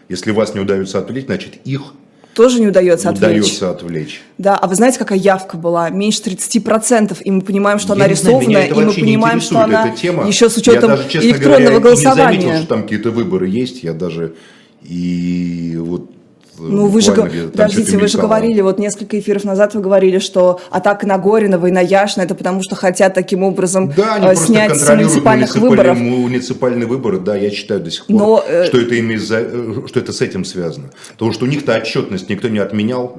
Если вас не удается отвлечь, значит их Тоже не удается отвлечь. удается отвлечь. Да, а вы знаете, какая явка была? Меньше 30%, и мы понимаем, что Я она рисованная, и мы понимаем, что она тема. еще с я учетом даже, честно электронного говоря, голосования. не заметил, что там какие-то выборы есть. Я даже и вот Ну, вы же, подождите, вы же говорили, вот несколько эфиров назад вы говорили, что атака на Горинова и на Яшина, это потому что хотят таким образом Да, они э, снять с муниципальных выборов. муниципальные выборы, да, я считаю до сих пор, Но, э, что, это ими э, что это с этим связано. Потому что у них-то отчетность никто не отменял.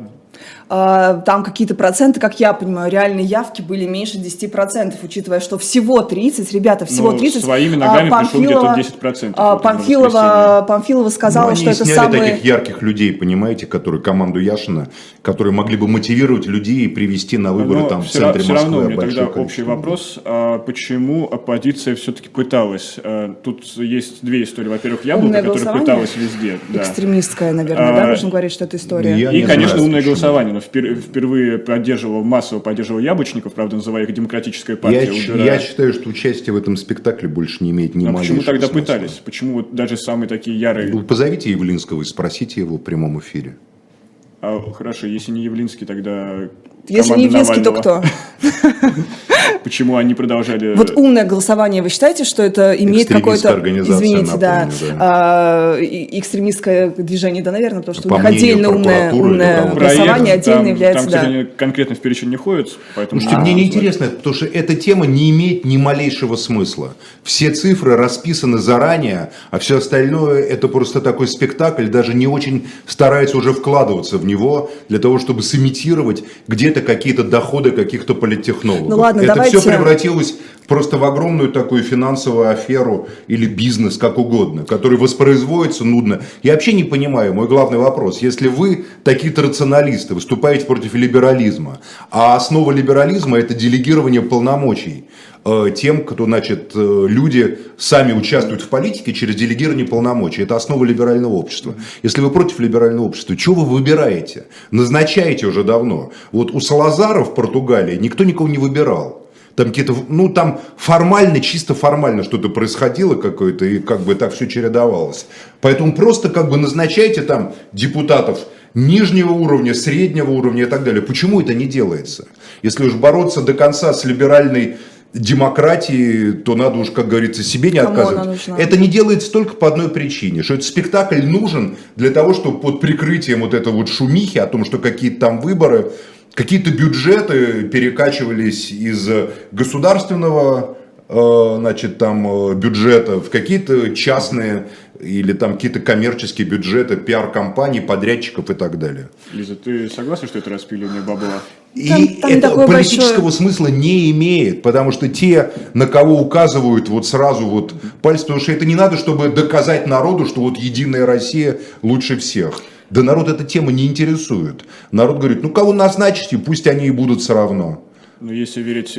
А, Там какие-то проценты, как я понимаю, реальные явки были меньше 10%, учитывая, что всего 30, ребята, всего Ну, 30. своими А, ногами пришло где-то Памфилова- 10% а, вот в Памфилова, сказала, Ну, они что это сняли самые... таких ярких людей, понимаете, которые команду Яшина, которые могли бы мотивировать людей и привести на выборы Но там в все, центре все Москвы. равно у меня тогда общий вопрос, а почему оппозиция все-таки пыталась? А, Тут есть две истории. Во-первых, Яблоко, которое пыталось везде. Да. Экстремистская, наверное, А, да, нужно говорить, что это история. я- И, не конечно, знаю, умное почему. голосование. Впер- впервые поддерживал, массово поддерживал Яблочников, правда, называя их демократическая партия. Я, я считаю, что участие в этом спектакле больше не имеет ни А почему тогда смысла. пытались? Почему вот даже самые такие ярые... Ну, позовите Явлинского и спросите его в прямом эфире. А, хорошо, если не Явлинский, тогда Если не Явлинский, то кто? (laughs) Почему они продолжали... Вот умное голосование, вы считаете, что это имеет какое-то, организация, извините, да, да. а, и- экстремистское движение, да, наверное, потому что По у них отдельно умное, голосование отдельно там, является, там, да. кстати, конкретно в перечень не ходят, поэтому... Слушайте, не мне неинтересно, потому что эта тема не имеет ни малейшего смысла. Все цифры расписаны заранее, а все остальное это просто такой спектакль, даже не очень стараются уже вкладываться в него для того, чтобы сымитировать где-то какие-то доходы каких-то политтехнологов. Ну ладно, это давайте- все превратилось просто в огромную такую финансовую аферу или бизнес, как угодно, который воспроизводится нудно. Я вообще не понимаю, мой главный вопрос, если вы такие-то рационалисты, выступаете против либерализма, а основа либерализма это делегирование полномочий тем, кто, значит, э, люди сами участвуют в политике через делегирование полномочий. Это основа либерального общества. Если вы против либерального общества, чего вы выбираете? Назначаете уже давно. Вот у Салазара в Португалии никто никого не выбирал. Там какие-то, ну там формально, чисто формально что-то происходило какое-то, и как бы так все чередовалось. Поэтому просто как бы назначайте там депутатов нижнего уровня, среднего уровня и так далее. Почему это не делается? Если уж бороться до конца с либеральной демократией, то надо уж, как говорится, себе не Кому отказывать. Это не делается только по одной причине, что этот спектакль нужен для того, чтобы под прикрытием вот этой вот шумихи о том, что какие-то там выборы, какие-то бюджеты перекачивались из государственного значит, там э, бюджета в какие-то частные или там какие-то коммерческие бюджеты, пиар-компаний, подрядчиков и так далее. Лиза, ты согласна, что это распиливание бабла? И Там- там это политического большое- смысла не имеет, потому что те, на кого указывают вот сразу вот пальцы, потому что это не надо, чтобы доказать народу, что вот Единая Россия лучше всех. Да народ эта тема не интересует. Народ говорит, ну кого назначите, пусть они и будут все равно. Но если верить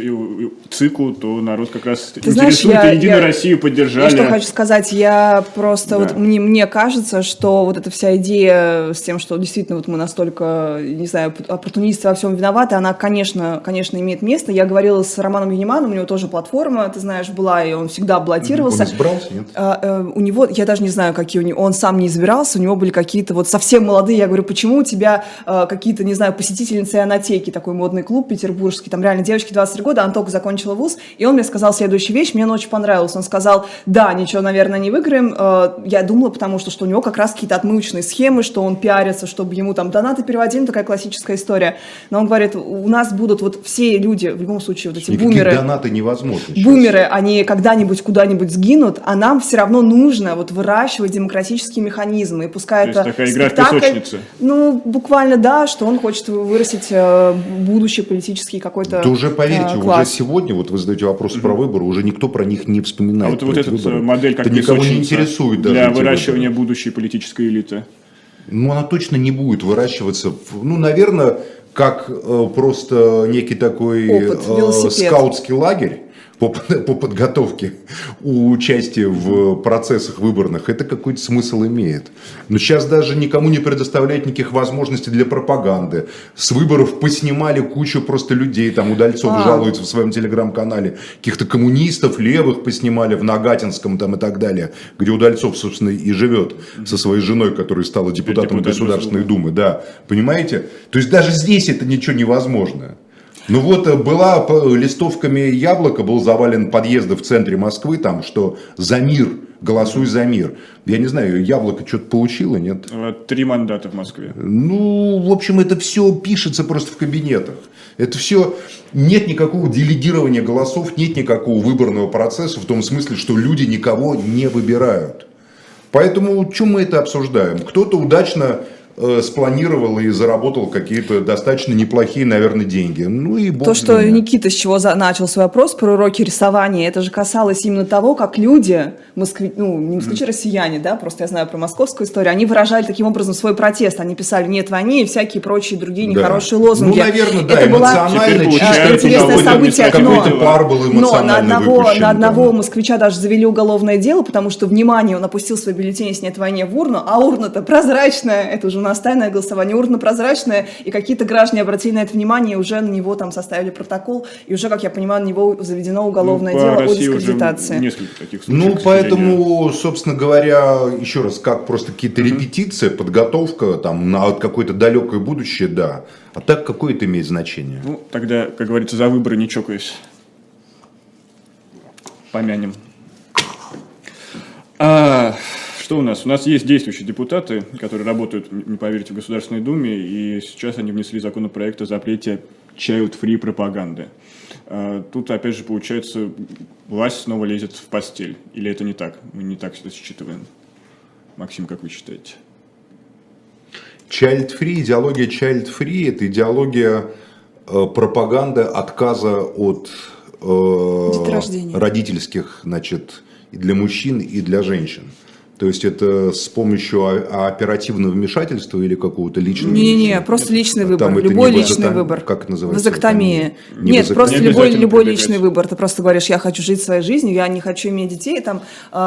циклу, то народ как раз Ты знаешь, интересует, я- и Единую я- Россию Я поддержали. что хочу сказать, я просто, Да. вот мне, мне кажется, что вот эта вся идея с тем, что действительно вот мы настолько, не знаю, оппортунисты во всем виноваты, она, конечно, конечно, имеет место. Я говорила с Романом Юниманом, у него тоже платформа, ты знаешь, была, и он всегда баллотировался. Он избрался, нет? А, э, у него, я даже не знаю, какие у него, он сам не избирался, у него были какие-то вот совсем молодые, я говорю, почему у тебя э, какие-то, не знаю, посетительницы Анатеки, такой модный клуб петербургский, там реально девочке 23 года, она только закончила вуз, и он мне сказал следующую вещь, мне он очень понравился. Он сказал, да, ничего, наверное, не выиграем. Э, я думала, потому что, что у него как раз какие-то отмывочные схемы, что он пиарится, чтобы ему там донаты переводили, такая классическая история. Но он говорит, у нас будут вот все люди, в любом случае, вот эти Никакие бумеры. донаты невозможно. сейчас. Бумеры, они когда-нибудь куда-нибудь сгинут, а нам все равно нужно вот выращивать демократические механизмы. И пускай То есть это такая игра в спектакль, песочнице. Ну, буквально да, что он хочет вырастить э, будущий политический какой-то Да уже поверьте, э, уже класс. сегодня, вот вы задаете вопрос про выборы, уже никто про них не А вспоминает. вот, про вот эти эта выборы. модель как Это никого не интересует даже для выращивания выборы. будущей политической элиты. Ну, она точно не будет выращиваться. Ну, наверное, как э, просто некий такой Опыт, э, скаутский лагерь по, (laughs) по подготовке у участия в процессах выборных, это какой-то смысл имеет. Но сейчас даже никому не предоставляет никаких возможностей для пропаганды. С выборов поснимали кучу просто людей, там Удальцов А. жалуется в своем телеграм-канале, каких-то коммунистов, левых поснимали в Нагатинском там и так далее, где Удальцов, собственно, и живет со своей женой, которая стала депутатом Депутат Государственной. Думы, да, понимаете? То есть даже здесь это ничего невозможно. Ну вот э, была листовками яблоко, был завален подъезды в центре Москвы, там, что за мир, голосуй за мир. Я не знаю, яблоко что-то получило, нет? Э, Три мандата в Москве. Ну, в общем, это все пишется просто в кабинетах. Это все, нет никакого делегирования голосов, нет никакого выборного процесса в том смысле, что люди никого не выбирают. Поэтому, чем мы это обсуждаем? Кто-то удачно спланировал и заработал какие-то достаточно неплохие, наверное, деньги. Ну и бог То, что ними. Никита с чего начал свой вопрос про уроки рисования, это же касалось именно того, как люди, москви, ну, не москвичи, россияне, да, просто я знаю про московскую историю, они выражали таким образом свой протест. Они писали «нет войне» и всякие прочие другие Да. нехорошие лозунги. Ну, наверное, да, это эмоционально. Чисто получается, интересное событие, Какой-то но- пар был Но на одного, на одного да. москвича даже завели уголовное дело, потому что, внимание, он опустил свой бюллетень с «нет войне» в урну, а урна-то прозрачная, это уже у нас тайное голосование, урна прозрачная, и какие-то граждане обратили на это внимание, и уже на него там составили протокол, и уже, как я понимаю, на него заведено уголовное Ну, по дело о России уже дискредитации. несколько таких случаев. Ну, к сожалению. поэтому, собственно говоря, еще раз, как просто какие-то репетиции, подготовка там на какое-то далекое будущее, да. А так какое это имеет значение? Ну, тогда, как говорится, за выборы не чокаясь. Помянем. А, что у нас? У нас есть действующие депутаты, которые работают, не поверите, в Государственной Думе, и сейчас они внесли законопроект о запрете child-free пропаганды. А, Тут, опять же, получается, власть снова лезет в постель. Или это не так? Мы не так это считываем. Максим, как вы считаете? Child-free, идеология child-free – это идеология э, пропаганды отказа от э, родительских, значит, и для мужчин, и для женщин. То есть это с помощью оперативного вмешательства или какого-то личного? Не-не-не, просто личный выбор, Там любой не личный вазота- выбор. Как называется? Вазоктомия. Не Нет, вазоктомия. просто Не любой, любой прибегать. личный выбор. Ты просто говоришь, я хочу жить своей жизнью, я не хочу иметь детей. Там э,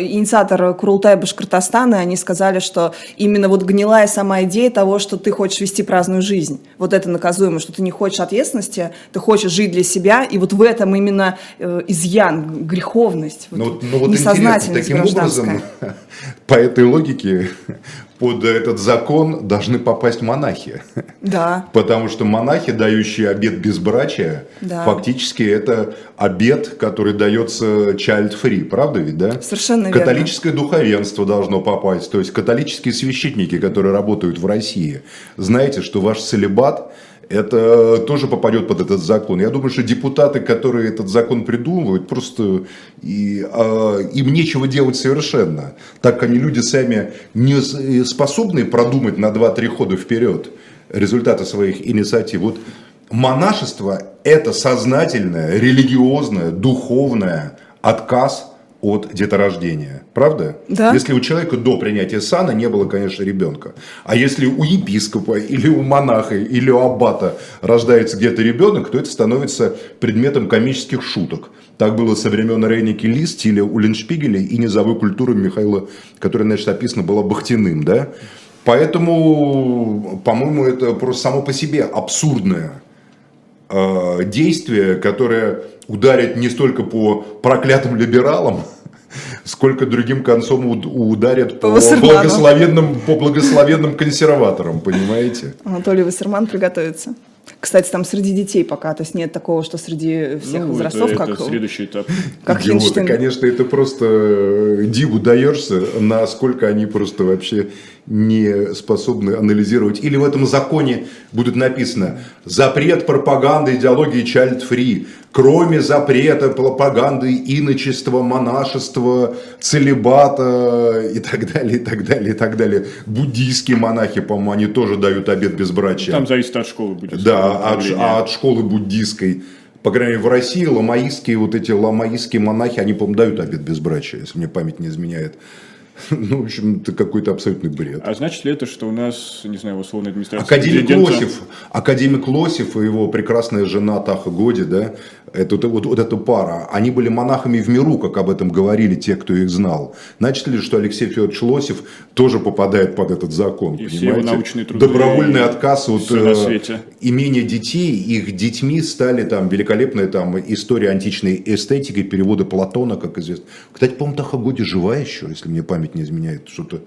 инициатор Курултай Башкортостана, они сказали, что именно вот гнилая сама идея того, что ты хочешь вести праздную жизнь. Вот это наказуемо, что ты не хочешь ответственности, ты хочешь жить для себя, и вот в этом именно э, изъян, греховность, вот Ну, вот- ну вот интересно, несознательность таким образом, по этой логике, под этот закон должны попасть монахи. Да. Потому что монахи, дающие обед безбрачия, Да. фактически это обед, который дается child-free, правда ведь, да? Совершенно верно. Католическое духовенство должно попасть, то есть католические священники, которые работают в России. Знаете, что ваш целебат это тоже попадет под этот закон. Я думаю, что депутаты, которые этот закон придумывают, просто и, а, им нечего делать совершенно, так как они люди сами не э, способны продумать на 2-3 хода вперед результаты своих инициатив. Вот монашество – это сознательное, религиозное, духовное отказ от деторождения. Правда? Да. Если у человека до принятия сана не было, конечно, ребенка. А если у епископа или у монаха или у аббата рождается где-то ребенок, то это становится предметом комических шуток. Так было со времен Рейники Ли, стиля Уллиншпигеля и низовой культуры Михаила, которая, значит, описана была Бахтиным. Да? Поэтому, по-моему, это просто само по себе абсурдное э, действие, которое ударит не столько по проклятым либералам, (laughs) сколько другим концом уд- ударит По по, благословенным, по благословенным консерваторам, понимаете? Анатолий Вассерман приготовится. Кстати, там среди детей пока, то есть нет такого, что среди всех Ну, возрастов, это, как, это следующий этап. как Идиоты, Хинштейн. конечно, это просто э, диву даешься, насколько они просто вообще не способны анализировать. Или в этом законе будет написано «Запрет пропаганды идеологии child-free, кроме запрета пропаганды иночества, монашества, целебата и так далее, и так далее, и так далее». Буддийские монахи, по-моему, они тоже дают обет безбрачия. Там зависит от школы будет. Да, от, а от школы буддийской. По крайней мере, в России ламаистские, вот эти ламаистские монахи, они, по-моему, дают обет безбрачия, если мне память не изменяет. (laughs) Ну, в общем, это какой-то абсолютный бред. А значит ли это, что у нас, не знаю, в условной администрации Академик президента- Лосев, академик Лосев и его прекрасная жена Таха Годи, да, это, вот, вот, эта пара, они были монахами в миру, как об этом говорили те, кто их знал. Значит ли, что Алексей Федорович Лосев тоже попадает под этот закон? И все его понимаете? научные труды, Добровольный отказ от имения детей, их детьми стали там великолепная там история античной эстетики, переводы Платона, как известно. Кстати, по-моему, Таха Годи жива еще, если мне память не изменяет. Что-то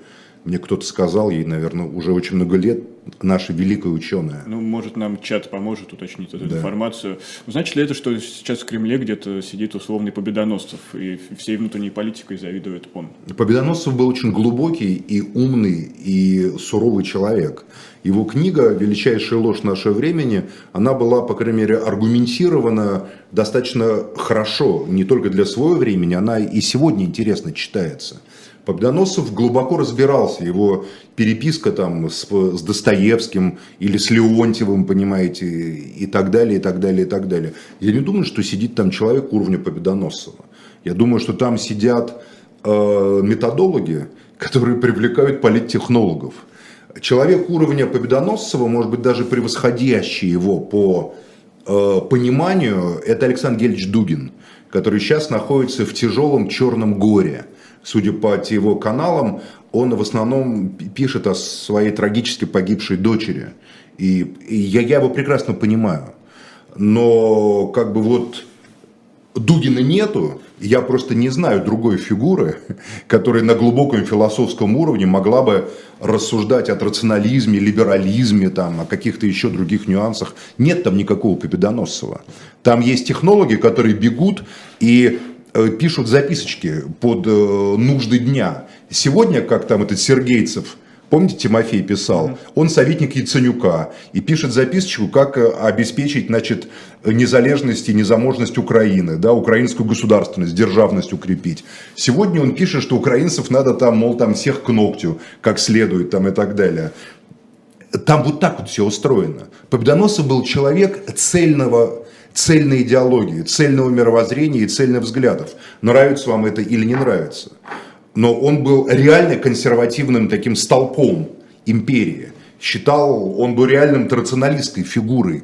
мне кто-то сказал, ей, наверное, уже очень много лет, наша великая ученая. Ну, может, нам чат поможет уточнить эту Да. информацию. Значит ли это, что сейчас в Кремле где-то сидит условный Победоносцев, и всей внутренней политикой завидует он? Победоносцев был очень глубокий и умный и суровый человек. Его книга «Величайшая ложь нашего времени», она была, по крайней мере, аргументирована достаточно хорошо, не только для своего времени, она и сегодня интересно читается. Победоносцев глубоко разбирался, его переписка там с, с Достоевским или с Леонтьевым, понимаете, и так далее, и так далее, и так далее. Я не думаю, что сидит там человек уровня Победоносцева. Я думаю, что там сидят э, методологи, которые привлекают политтехнологов. Человек уровня Победоносцева, может быть, даже превосходящий его по э, пониманию, это Александр Гельевич Дугин, который сейчас находится в тяжелом черном горе. Судя по его каналам, он в основном пишет о своей трагически погибшей дочери. И, и я, я его прекрасно понимаю. Но как бы вот Дугина нету, я просто не знаю другой фигуры, (laughs) которая на глубоком философском уровне могла бы рассуждать о рационализме, либерализме, там, о каких-то еще других нюансах. Нет там никакого Победоносцева. Там есть технологи, которые бегут и пишут записочки под э, нужды дня. Сегодня, как там этот Сергейцев, Помните, Тимофей писал? Он советник Яценюка и пишет записочку, как э, обеспечить значит, незалежность и незаможность Украины, да, украинскую государственность, державность укрепить. Сегодня он пишет, что украинцев надо там, мол, там всех к ногтю, как следует там и так далее. Там вот так вот все устроено. Победоносцев был человек цельного, цельной идеологии, цельного мировоззрения и цельных взглядов. Нравится вам это или не нравится. Но он был реально консервативным таким столпом империи. Считал, он был реальным традиционалистской фигурой,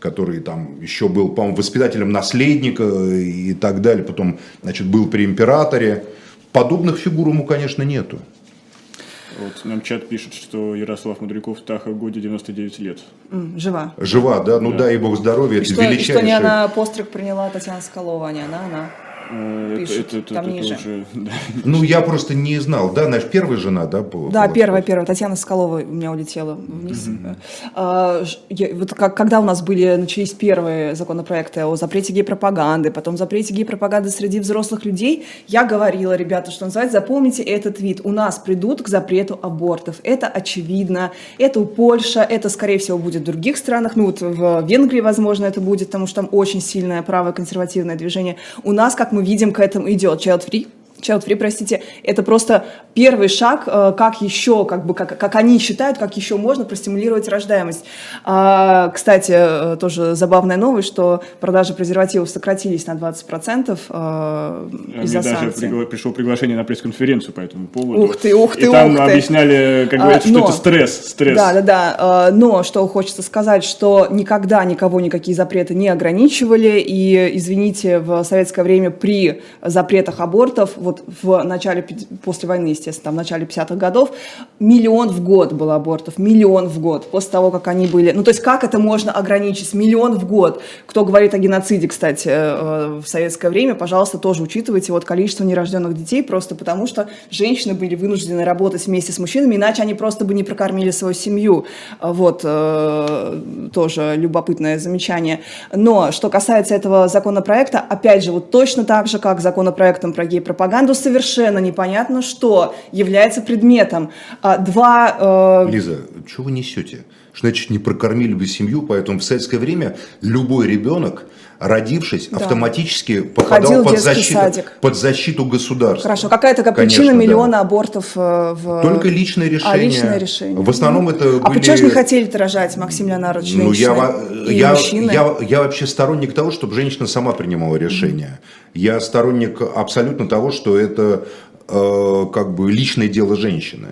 который там еще был, по-моему, воспитателем наследника и так далее. Потом, значит, был при императоре. Подобных фигур ему, конечно, нету. Вот нам чат пишет, что Ярослав Мудряков Таха Годи 99 лет. Жива. Жива, да? Ну Да. дай ей бог здоровья, это Что, и что не величайшее. она постриг приняла Татьяна Скалова, а не она, она. Э, Пишут, там ниже. уже, (laughs) да. Ну, я просто не знал. Да, наша первая жена, да? была- Да, была? первая, первая. Татьяна Скалова у меня улетела вниз. А, ж- я- вот как- когда у нас были, начались первые законопроекты о запрете гей-пропаганды, потом запрете гей-пропаганды среди взрослых людей, я говорила, ребята, что называется, запомните этот вид. У нас придут к запрету абортов. Это очевидно. Это у Польша, это, скорее всего, будет в других странах. Ну, вот в Венгрии, возможно, это будет, потому что там очень сильное правое консервативное движение. У нас, как мы видим, к этому идет child free. Child free, простите, это просто первый шаг, э, как еще, как бы, как, как они считают, как еще можно простимулировать рождаемость. А, кстати, э, тоже забавная новость, что продажи презервативов сократились на 20% э, А из-за даже санкций. пригла- пришло приглашение на пресс-конференцию по этому поводу. Ух ты, ух ты, И там ух ты. объясняли, как А, говорится, что но- это стресс. Стресс. Да, да, да. Но что хочется сказать, что никогда никого никакие запреты не ограничивали. И, извините, в советское время при запретах абортов вот вот в начале, после войны, естественно, там, в начале 50-х годов, миллион в год было абортов, миллион в год, после того, как они были. Ну, то есть как это можно ограничить? Миллион в год. Кто говорит о геноциде, кстати, э, в советское время, пожалуйста, тоже учитывайте вот количество нерожденных детей, просто потому что женщины были вынуждены работать вместе с мужчинами, иначе они просто бы не прокормили свою семью. Вот, э, тоже любопытное замечание. Но что касается этого законопроекта, опять же, вот точно так же, как законопроектом про гей-пропаганду, совершенно непонятно, что является предметом. А, два... Э... Лиза, что вы несете? Значит, не прокормили бы семью, поэтому в советское время любой ребенок родившись, да. автоматически попадал под защиту, под защиту государства. Хорошо, какая такая причина Конечно, миллиона да. абортов э, в... Только личное решение. А, личное решение. В основном это А были... почему же не хотели рожать, Максим Леонардович, ну, я, и я, мужчины? Я, я вообще сторонник того, чтобы женщина сама принимала решение. Mm-hmm. Я сторонник абсолютно того, что это э, как бы личное дело женщины.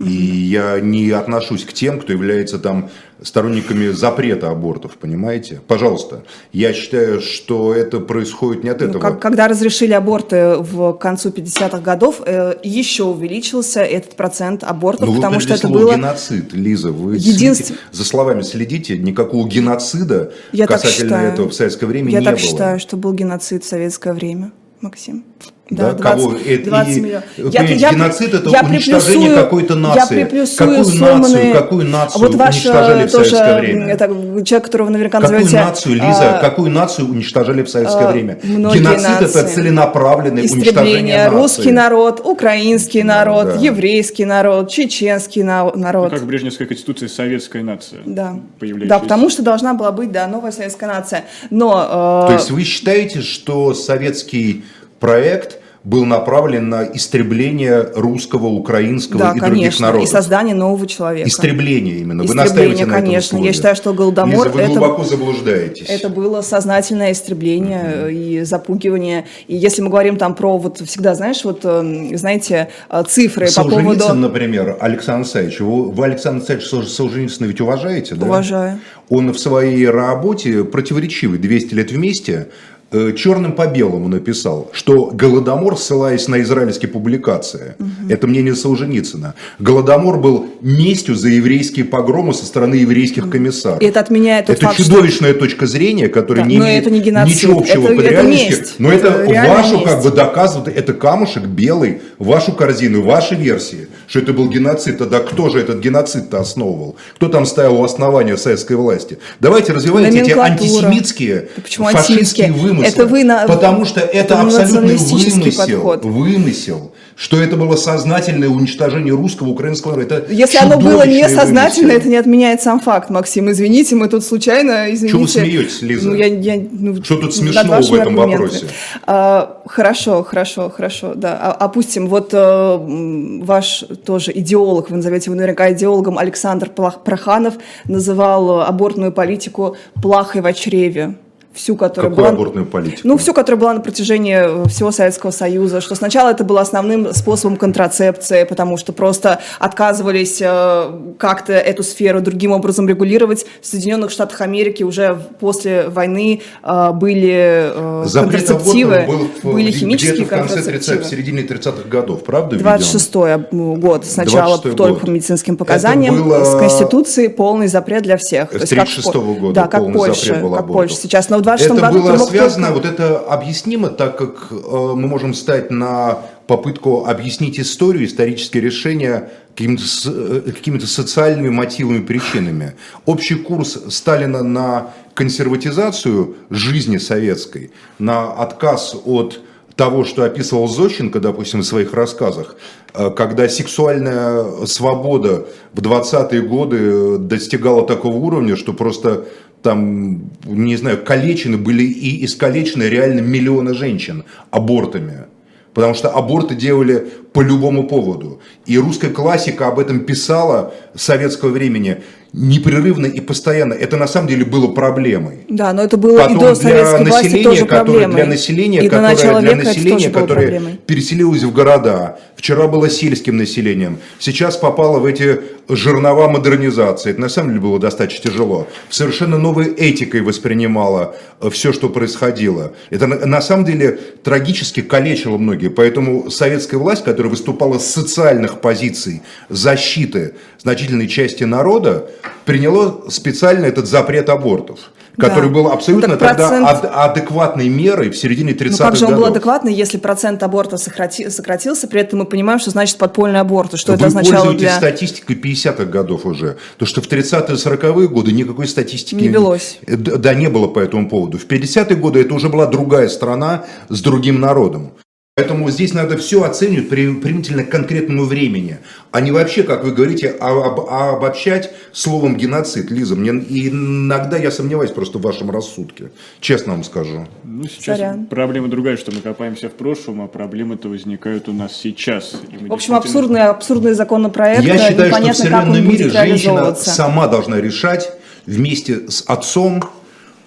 И я не отношусь к тем, кто является там сторонниками запрета абортов, понимаете? Пожалуйста. Я считаю, что это происходит не от ну, этого. как, когда разрешили аборты в концу 50-х годов, э, еще увеличился этот процент абортов, Но потому что это было... геноцид, Лиза. Вы Единств... следите, за словами следите, никакого геноцида я касательно этого в советское время я не было. Я так считаю, что был геноцид в советское время, Максим. Да, да 20, кого? 20 и, миллионов. Я, я, геноцид это я уничтожение какой-то нации. Я какую сломанные... нацию, какую нацию вот ваш, уничтожали в тоже, советское время? Это человек, которого наверняка какую назовете... нацию, Лиза, а, какую нацию уничтожали в советское а, время? Геноцид нации. это целенаправленное уничтожение нации. Русский народ, украинский народ, да. еврейский народ, чеченский народ. Ну, как в Брежневской конституции советская нация. Да. Да, потому что должна была быть да, новая советская нация. Но, э... То есть вы считаете, что советский проект был направлен на истребление русского, украинского да, и конечно, других народов. и создание нового человека. Истребление именно. Истребление, вы настаиваете на конечно. этом Я считаю, что Голодомор... Лиза, вы это, глубоко заблуждаетесь. Это было сознательное истребление mm-hmm. и запугивание. И если мы говорим там про вот всегда, знаешь, вот, э, знаете, э, цифры по поводу... например, Александр Александрович, вы, вы Александр Александрович Солженицына ведь уважаете, да? Уважаю. Он в своей работе противоречивый «200 лет вместе» черным по белому написал, что Голодомор, ссылаясь на израильские публикации, угу. это мнение Солженицына, Голодомор был местью за еврейские погромы со стороны еврейских комиссаров. И это отменяет Это факт, чудовищная что... точка зрения, которая да, не имеет это не ничего общего это, под реальностью. Но это, это вашу месть. как бы доказывает, это камушек белый, вашу корзину, ваши версии, что это был геноцид. Тогда кто же этот геноцид-то основывал? Кто там ставил у основания советской власти? Давайте развивайте эти антисемитские, фашистские вымыслы вымысла. Это вы на... Потому что это, это абсолютный вымысел. Подход. Вымысел. Что это было сознательное уничтожение русского, украинского. Это Если оно было несознательно, это не отменяет сам факт, Максим. Извините, мы тут случайно, извините. Чего вы смеетесь, Лиза? Ну, я, я, ну, что тут смешного в этом аргументы. вопросе? А, хорошо, хорошо, хорошо. Да. А, опустим, вот а, ваш тоже идеолог, вы назовете его наверняка идеологом, Александр Проханов называл абортную политику плахой в чреве всю, которая Какую была... абортную политику? Ну, всю, которая была на протяжении э, всего Советского Союза, что сначала это было основным способом контрацепции, потому что просто отказывались э, как-то эту сферу другим образом регулировать. В Соединенных Штатах Америки уже после войны э, были Запрет контрацептивы, был были химические в конце 30, в середине 30-х годов, правда? 26-й год, сначала 26 только год. по медицинским показаниям, было... с Конституцией полный запрет для всех. С 36 -го года Да, как Польша, как Польша сейчас. Но в 26 это году было связано, только... вот это объяснимо, так как э, мы можем стать на попытку объяснить историю, исторические решения какими-то, э, какими социальными мотивами, причинами. Общий курс Сталина на консерватизацию жизни советской, на отказ от того, что описывал Зощенко, допустим, в своих рассказах, э, когда сексуальная свобода в 20-е годы достигала такого уровня, что просто там, не знаю, калечены были и искалечены реально миллионы женщин абортами. Потому что аборты делали по любому поводу. И русская классика об этом писала советского времени непрерывно и постоянно. Это на самом деле было проблемой. Да, но это было Потом и до советской для власти тоже проблемой. Для населения, и которое, для населения которое переселилось в города. Вчера было сельским населением. Сейчас попало в эти жернова модернизации. Это на самом деле было достаточно тяжело. Совершенно новой этикой воспринимала все, что происходило. Это на самом деле трагически калечило многие. Поэтому советская власть, которая выступала с социальных позиций защиты значительной части народа, приняла специально этот запрет абортов который да. был абсолютно процент... тогда адекватной мерой в середине 30-х годов. Ну как же он годов. был адекватный, если процент аборта сократи... сократился, при этом мы понимаем, что значит подпольный аборт, что Вы это означало пользуетесь для... статистикой 50-х годов уже, то что в 30-е 40-е годы никакой статистики не велось. Да, не было по этому поводу. В 50-е годы это уже была другая страна с другим народом. Поэтому здесь надо все оценивать применительно к конкретному времени, а не вообще, как вы говорите, а, об, а обобщать словом геноцид, Лиза. Мне иногда я сомневаюсь просто в вашем рассудке, честно вам скажу. Ну, сейчас Сорян. проблема другая, что мы копаемся в прошлом, а проблемы-то возникают у нас сейчас. В общем, действительно... абсурдный, абсурдный законопроект. Я считаю, что в современном мире женщина сама должна решать вместе с отцом,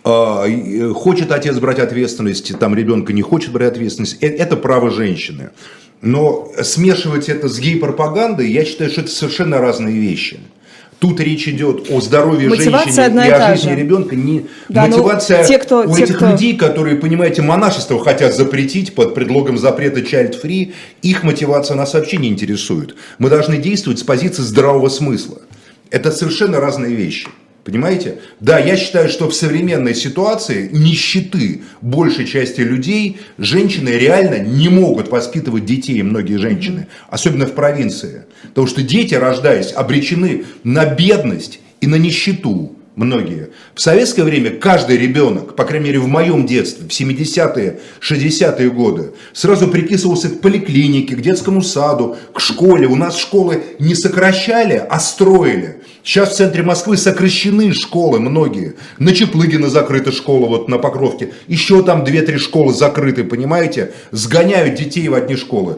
хочет отец брать ответственность, там ребенка не хочет брать ответственность, э, это право женщины. Но смешивать это с гей-пропагандой, я считаю, что это совершенно разные вещи. Тут речь идет о здоровье мотивация женщины и, и о жизни же. ребенка. Не... Да, ну, мотивация те, кто, у те, этих кто... людей, которые, понимаете, монашество хотят запретить под предлогом запрета child-free, их мотивация нас вообще не интересует. Мы должны действовать с позиции здравого смысла. Это совершенно разные вещи. Понимаете? Да, я считаю, что в современной ситуации нищеты большей части людей женщины реально не могут воспитывать детей, многие женщины, особенно в провинции. Потому что дети, рождаясь, обречены на бедность и на нищету многие. В советское время каждый ребенок, по крайней мере в моем детстве, в 70-е, 60-е годы, сразу приписывался к поликлинике, к детскому саду, к школе. У нас школы не сокращали, а строили. Сейчас в центре Москвы сокращены школы многие. На Чеплыгина закрыта школа, вот на Покровке. Еще там 2-3 школы закрыты, понимаете? Сгоняют детей в одни школы.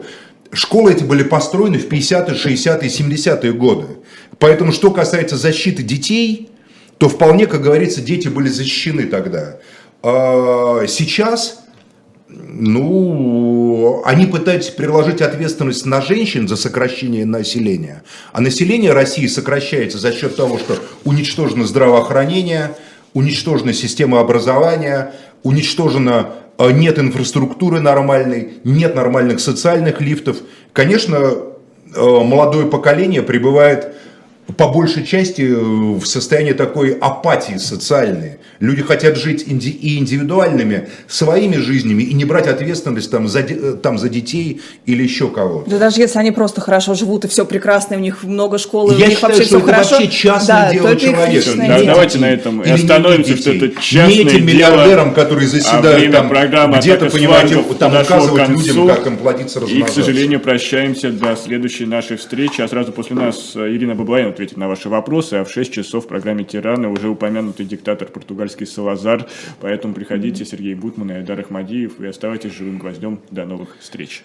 Школы эти были построены в 50-е, 60-е, 70-е годы. Поэтому, что касается защиты детей, то вполне, как говорится, дети были защищены тогда. А сейчас ну, они пытаются переложить ответственность на женщин за сокращение населения. А население России сокращается за счет того, что уничтожено здравоохранение, уничтожена система образования, уничтожена э, нет инфраструктуры нормальной, нет нормальных социальных лифтов. Конечно, э, молодое поколение пребывает по большей части э, в состоянии такой апатии социальной. Люди хотят жить инди- и индивидуальными своими жизнями и не брать ответственность там за, э, там, за детей или еще кого-то. Да даже если они просто хорошо живут и все прекрасно, у них много школ, Я у них считаю, вообще что все это хорошо. вообще частное да, дело человека. Да, давайте на этом и остановимся, что это частное Не этим миллиардерам, дело, которые заседают а там, где-то, понимаете, там указывать людям, как им платиться И, к сожалению, прощаемся до следующей нашей встречи, а сразу после нас э, Ирина Баблоян ответит на ваши вопросы, а в 6 часов в программе «Тираны» уже упомянутый диктатор португальский Салазар. Поэтому приходите, Сергей Бутман и Айдар Ахмадиев, и оставайтесь живым гвоздем. До новых встреч.